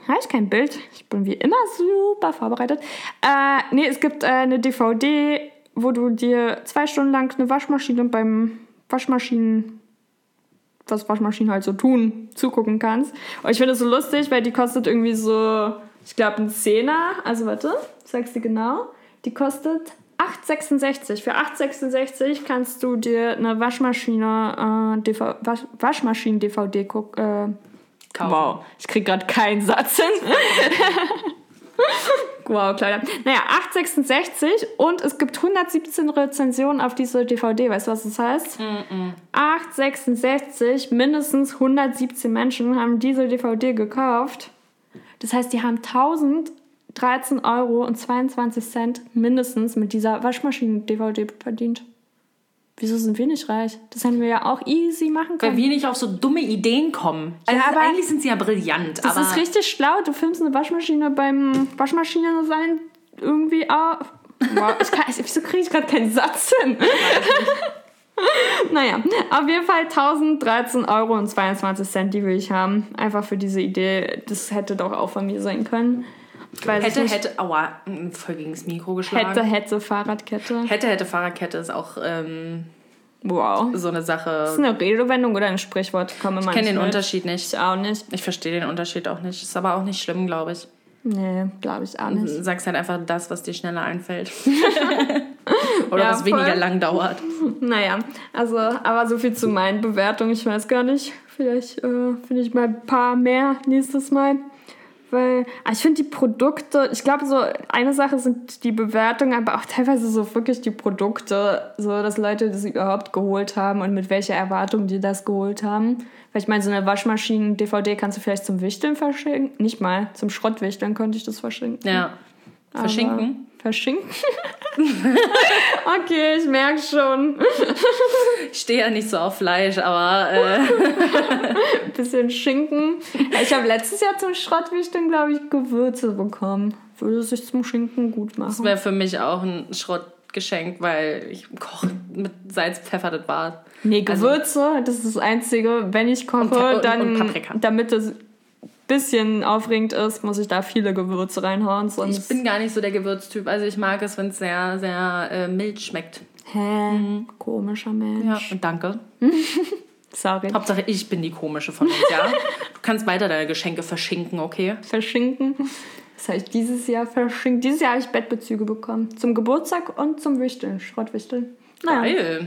Habe ich kein Bild? Ich bin wie immer super vorbereitet. Äh, nee, es gibt äh, eine DVD, wo du dir zwei Stunden lang eine Waschmaschine beim Waschmaschinen was Waschmaschinen halt so tun, zugucken kannst. Und ich finde es so lustig, weil die kostet irgendwie so, ich glaube, ein Zehner. Also warte, sag's dir genau. Die kostet 8,66. Für 8,66 kannst du dir eine Waschmaschine, äh, DV Wasch Waschmaschinen-DVD gucken. Äh, Kaufen. wow, ich krieg gerade keinen Satz hin. <laughs> wow, kleiner. Naja, 8,66 und es gibt 117 Rezensionen auf diese DVD. Weißt du, was das heißt? 8,66, mindestens 117 Menschen haben diese DVD gekauft. Das heißt, die haben 1013 Euro und 22 Cent mindestens mit dieser Waschmaschinen-DVD verdient. Wieso sind wir nicht reich? Das hätten wir ja auch easy machen können. Weil wir nicht auf so dumme Ideen kommen. Also Ja, aber- eigentlich sind sie ja brillant. Das ist richtig schlau. Du filmst eine Waschmaschine beim Waschmaschine sein irgendwie auf. Wow, ich kann, wieso kriege ich gerade keinen Satz hin? <laughs> naja, auf jeden Fall 1013 Euro und 22 Cent, die will ich haben. Einfach für diese Idee. Das hätte doch auch von mir sein können. Weiß hätte, hätte, aua, voll gegen das Mikro geschlagen. hätte, hätte, Fahrradkette. hätte, hätte, Fahrradkette ist auch ähm, Wow. so eine Ist das Sache. eine Redewendung oder ein Sprichwort? Komm Ich kenne den Unterschied nicht. Ich auch nicht. Ich verstehe den Unterschied auch nicht. Ist aber auch nicht schlimm, glaube ich. Nee, glaube ich auch nicht. Du sagst halt einfach das, was dir schneller einfällt. <laughs> Oder Ja, was weniger voll. lang dauert. Naja, also, aber so viel zu meinen Bewertungen. Ich weiß gar nicht. Vielleicht äh, finde ich mal ein paar mehr nächstes Mal. Weil ah, ich finde die Produkte, ich glaube, so eine Sache sind die Bewertungen, aber auch teilweise so wirklich die Produkte, so dass Leute das überhaupt geholt haben und mit welcher Erwartung die das geholt haben. Weil ich meine, so eine Waschmaschinen-DVD kannst du vielleicht zum Wichteln verschenken. Nicht mal, zum Schrottwichteln könnte ich das verschenken. Ja. Verschinken. Verschinken? <laughs> okay, ich merke schon. Ich stehe ja nicht so auf Fleisch, aber äh, <laughs> bisschen Schinken. Ich habe letztes Jahr zum Schrottwichteln, glaube ich, Gewürze bekommen. Würde sich zum Schinken gut das machen. wäre für mich auch ein Schrottgeschenk, weil ich koche mit Salz, Pfeffer, das war. Nee, Gewürze, das ist das Einzige. Wenn ich koche, Und dann, und Paprika. damit ein bisschen aufregend ist, muss ich da viele Gewürze reinhauen. Ich Sonst bin gar nicht so der Gewürztyp. Also ich mag es, wenn es sehr, sehr äh, mild schmeckt. Hä? Komischer Mensch. Und danke. <laughs> Sorry. Hauptsache ich bin die komische von uns, ja? Du kannst weiter deine Geschenke verschinken, okay? Verschinken. Das habe ich dieses Jahr verschinkt. Dieses Jahr habe ich Bettbezüge bekommen. Zum Geburtstag und zum Wichteln. Schrottwichteln. Naja. Geil.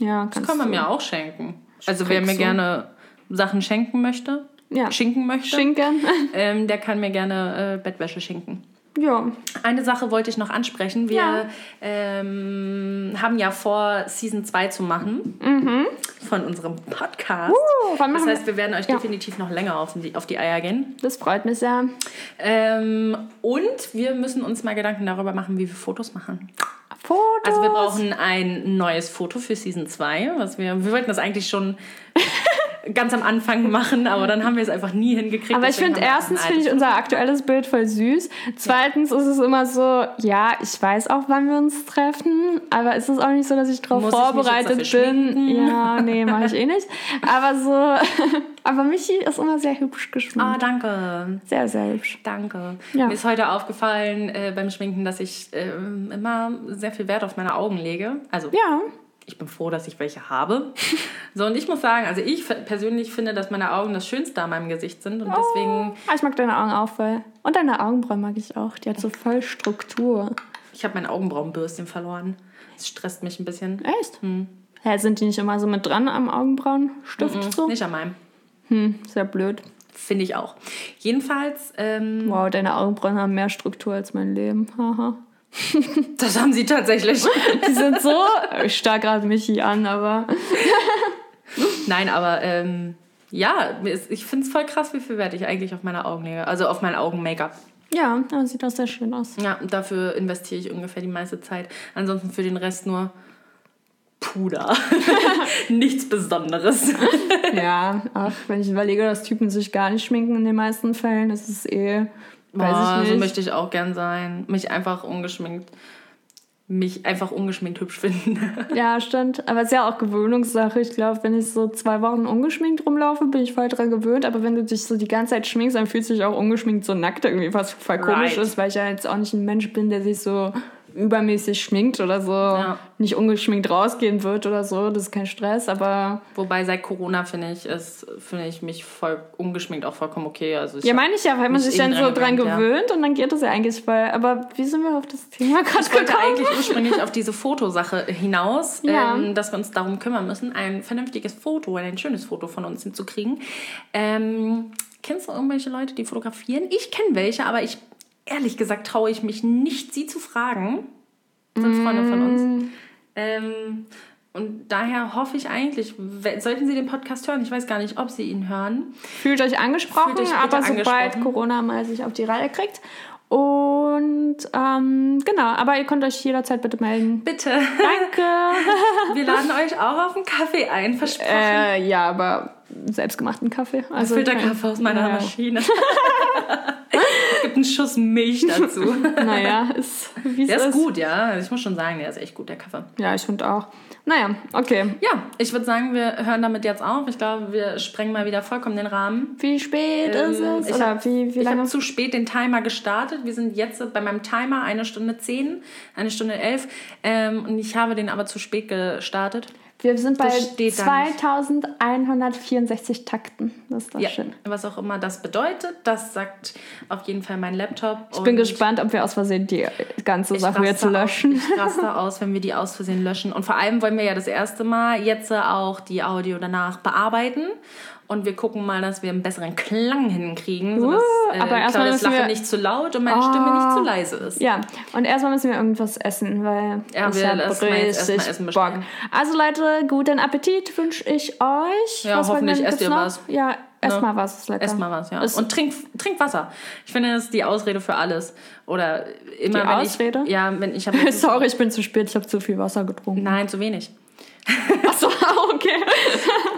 Ja, Das kann man mir auch schenken. Also wer mir gerne Sachen schenken möchte, Ja. schinken möchte, Schinken. <laughs> ähm, der kann mir gerne äh, Bettwäsche schinken. ja. Eine Sache wollte ich noch ansprechen. Wir Ja. ähm, haben ja vor, Season 2 zu machen von unserem Podcast. Uh, wann das heißt, wir werden euch Ja. definitiv noch länger auf die, auf die Eier gehen. Das freut mich sehr. Ähm, und wir müssen uns mal Gedanken darüber machen, wie wir Fotos machen. Fotos. Also wir brauchen ein neues Foto für Season 2. Was wir, wir wollten das eigentlich schon <laughs> ganz am Anfang <laughs> machen, aber dann haben wir es einfach nie hingekriegt. Aber ich finde, erstens finde ich unser aktuelles Bild voll süß. Zweitens ist es immer so, ja, ich weiß auch, wann wir uns treffen, aber es ist auch nicht so, dass ich darauf ich vorbereitet dafür bin. schminken? Ja, nee, mache ich eh nicht. <laughs> Aber so, <laughs> aber Michi ist immer sehr hübsch geschminkt. Ah, danke. Sehr, sehr hübsch. Danke. Ja. Mir ist heute aufgefallen äh, beim Schminken, dass ich ähm, immer sehr viel Wert auf meine Augen lege. Also Ja, ich bin froh, dass ich welche habe. So, und ich muss sagen, also ich persönlich finde, dass meine Augen das Schönste an meinem Gesicht sind. Und deswegen, Ah, ich mag deine Augen auch voll. Und deine Augenbrauen mag ich auch. Die hat so voll Struktur. ich habe mein Augenbrauenbürstchen verloren. Das stresst mich ein bisschen. Echt? Hä, sind die nicht immer so mit dran am Augenbrauenstift so? Nicht an meinem. Hm, sehr blöd. Finde ich auch. Jedenfalls, ähm, Wow, deine Augenbrauen haben mehr Struktur als mein Leben. Haha. <laughs> das haben sie tatsächlich. <laughs> Die sind so. Ich starr gerade Michi an, aber. <laughs> Nein, aber ähm, ja, ist- ich finde es voll krass, wie viel Wert ich eigentlich auf meine Augen lege. Also auf mein Augen-Make-up. Ja, sieht auch sehr schön aus. Ja, und dafür investiere ich ungefähr die meiste Zeit. Ansonsten für den Rest nur Puder. Nichts Besonderes. Ja, ach, wenn ich überlege, dass Typen sich gar nicht schminken in den meisten Fällen, ist es eh. Weiß ich so nicht. möchte ich auch gern sein. Mich einfach ungeschminkt. Mich einfach ungeschminkt hübsch finden. <laughs> Ja, stimmt. Aber es ist ja auch Gewöhnungssache. Ich glaube, wenn ich so zwei Wochen ungeschminkt rumlaufe, bin ich voll dran gewöhnt. Aber wenn du dich so die ganze Zeit schminkst, dann fühlst du dich auch ungeschminkt so nackt irgendwie, was voll komisch Right. ist, weil ich ja jetzt auch nicht ein Mensch bin, der sich so übermäßig schminkt oder so Ja. nicht ungeschminkt rausgehen wird oder so. Das ist kein Stress, aber Wobei seit Corona finde ich, ist, finde ich mich voll ungeschminkt auch vollkommen okay. Also ich ja, meine ich ja, weil man sich dann eben so dran gewöhnt, ja. und dann geht das ja eigentlich voll. Aber wie sind wir auf das Thema gerade Ich gekommen? eigentlich ursprünglich auf diese Fotosache hinaus, <laughs> Ja. ähm, dass wir uns darum kümmern müssen, ein vernünftiges Foto, ein schönes Foto von uns hinzukriegen. Ähm, kennst du irgendwelche Leute, die fotografieren? Ich kenne welche, aber ich, ehrlich gesagt, traue ich mich nicht, sie zu fragen. Sind Freunde von uns. Mm. Ähm, und daher hoffe ich eigentlich, sollten Sie den Podcast hören, ich weiß gar nicht, ob Sie ihn hören. Fühlt euch angesprochen, Fühlt euch aber sobald. Corona mal sich auf die Reihe kriegt. Und ähm, genau, aber ihr könnt euch jederzeit bitte melden. Bitte, Danke. <laughs> wir laden euch auch auf einen Kaffee ein, versprochen. äh, ja, aber selbstgemachten Kaffee. Also Filterkaffee aus meiner ja. Maschine. <laughs> <laughs> einen Schuss Milch dazu. <laughs> Naja, ist wie Der ist. ist gut, ja. Ich muss schon sagen, der ist echt gut, der Kaffee. Ja, ich finde auch. Naja, okay. Ja, ich würde sagen, wir hören damit jetzt auf. Ich glaube, wir sprengen mal wieder vollkommen den Rahmen. Wie spät Ähm, ist es? ich Oder hab- wie, wie Ich lange? habe zu spät den Timer gestartet. Wir sind jetzt bei meinem Timer eine Stunde 10, eine Stunde 11. Ähm, und ich habe den aber zu spät gestartet. Wir sind bei Das steht da nicht. 2164 Takten. Das ist doch Ja, schön. was auch immer das bedeutet, das sagt auf jeden Fall mein Laptop. Ich bin gespannt, ob wir aus Versehen die ganze Sache jetzt löschen. Aus, ich raste aus, wenn wir die aus Versehen löschen. Und vor allem wollen wir ja das erste Mal jetzt auch die Audio danach bearbeiten. Und wir gucken mal, dass wir einen besseren Klang hinkriegen, sodass Uh, äh, aber erstmal Claudias müssen wir- Lache nicht zu laut und meine Stimme nicht zu leise ist. Ja, und erstmal müssen wir irgendwas essen, weil Ja, ich wir hab lassen mal jetzt richtig Essen Bock. Also Leute, guten Appetit wünsche ich euch. Ja, was hoffentlich esst ihr noch? was. Ja, esst Ne? mal was, ist lecker. Ess mal was, ja. Ist- Und trink, trink Wasser. Ich finde, das ist die Ausrede für alles. Oder immer Die wenn Ausrede? ich. Ja, wenn ich habe. <laughs> Sorry, ich bin zu spät, ich habe zu viel Wasser getrunken. Nein, zu wenig. <laughs> Achso, <laughs> okay.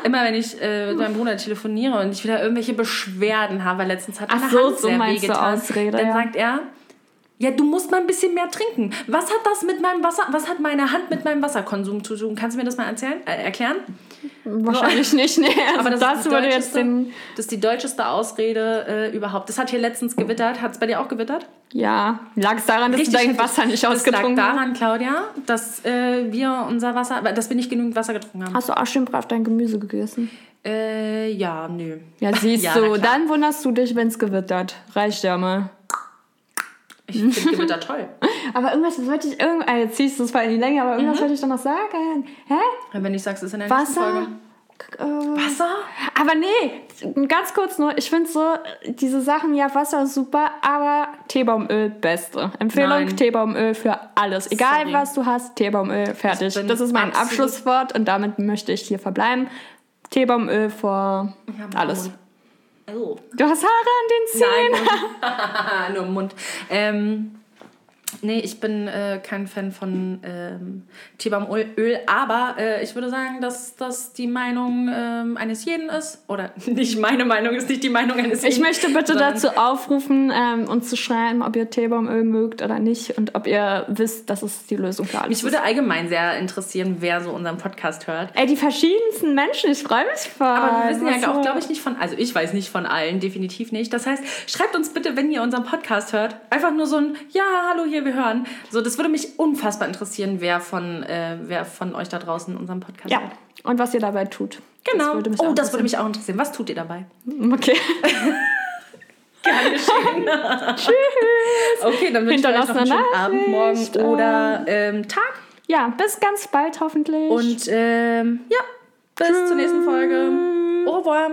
Immer wenn ich äh, mit meinem Bruder telefoniere und ich wieder irgendwelche Beschwerden habe, weil letztens hat Ach meine so, Hand so sehr du wehgetan, Ausrede, dann ja. sagt er, ja, du musst mal ein bisschen mehr trinken. Was hat das mit meinem Wasser, was hat meine Hand mit meinem Wasserkonsum zu tun? Kannst du mir das mal erzählen, äh, erklären? Wahrscheinlich nicht, nee. Also Aber das, das, ist die würde jetzt deutscheste- den. das ist die deutscheste Ausrede äh, überhaupt. Das hat hier letztens gewittert. Hat es bei dir auch gewittert? Ja, lag es daran, dass du dein. Wasser nicht Das lag ausgetrunken hast? daran, Claudia, dass äh, wir unser Wasser, dass wir nicht genügend Wasser getrunken haben. Hast du auch schön brav dein Gemüse gegessen? Äh, ja, nö. Ja, <laughs> siehst Ja, du, dann wunderst du dich, wenn es gewittert. Reicht ja mal. Ich finde Gewitter toll. Aber irgendwas wollte ich irgend jetzt ziehst du es in die Länge, aber Mhm. irgendwas wollte ich doch noch sagen. Hä? Wenn ich sag's, ist in der nächsten Wasser? Folge. K- Äh, Wasser? aber nee, ganz kurz nur, ich finde so, diese Sachen, ja, Wasser ist super, aber Teebaumöl, beste. Empfehlung, Nein. Teebaumöl für alles. Egal, Sorry. was du hast, Teebaumöl, fertig. Das ist mein Abschlusswort und damit möchte ich hier verbleiben. Teebaumöl vor alles. Oh. Du hast Haare an den Zähnen. Nein, <laughs> nur, nur im Mund. Ähm, Nee, ich bin äh, kein Fan von ähm, Teebaumöl, aber äh, ich würde sagen, dass das die Meinung ähm, eines jeden ist. Oder <laughs> nicht meine Meinung ist nicht die Meinung eines jeden. Ich möchte bitte dazu aufrufen, ähm, uns zu schreiben, ob ihr Teebaumöl mögt oder nicht und ob ihr wisst, dass es die Lösung für alles Mich würde allgemein sehr interessieren, wer so unseren Podcast hört. Ey, die verschiedensten Menschen, ich freue mich voll. Aber wir wissen ja Was auch, glaube ich, nicht von, also ich weiß nicht von allen, definitiv nicht. Das heißt, schreibt uns bitte, wenn ihr unseren Podcast hört, einfach nur so ein, ja, hallo hier, wir hören. So, das würde mich unfassbar interessieren, wer von, äh, wer von euch da draußen unseren Podcast Ja, hört. und was ihr dabei tut. Genau. Das oh, das würde mich auch interessieren. Was tut ihr dabei? Okay. <laughs> Gerne geschehen. <laughs> Tschüss. Okay, dann wünsche ich euch noch einen schönen Abend, morgen oder ähm, Tag. Ja, bis ganz bald hoffentlich. Und ähm, ja, bis zur nächsten Folge. Au revoir.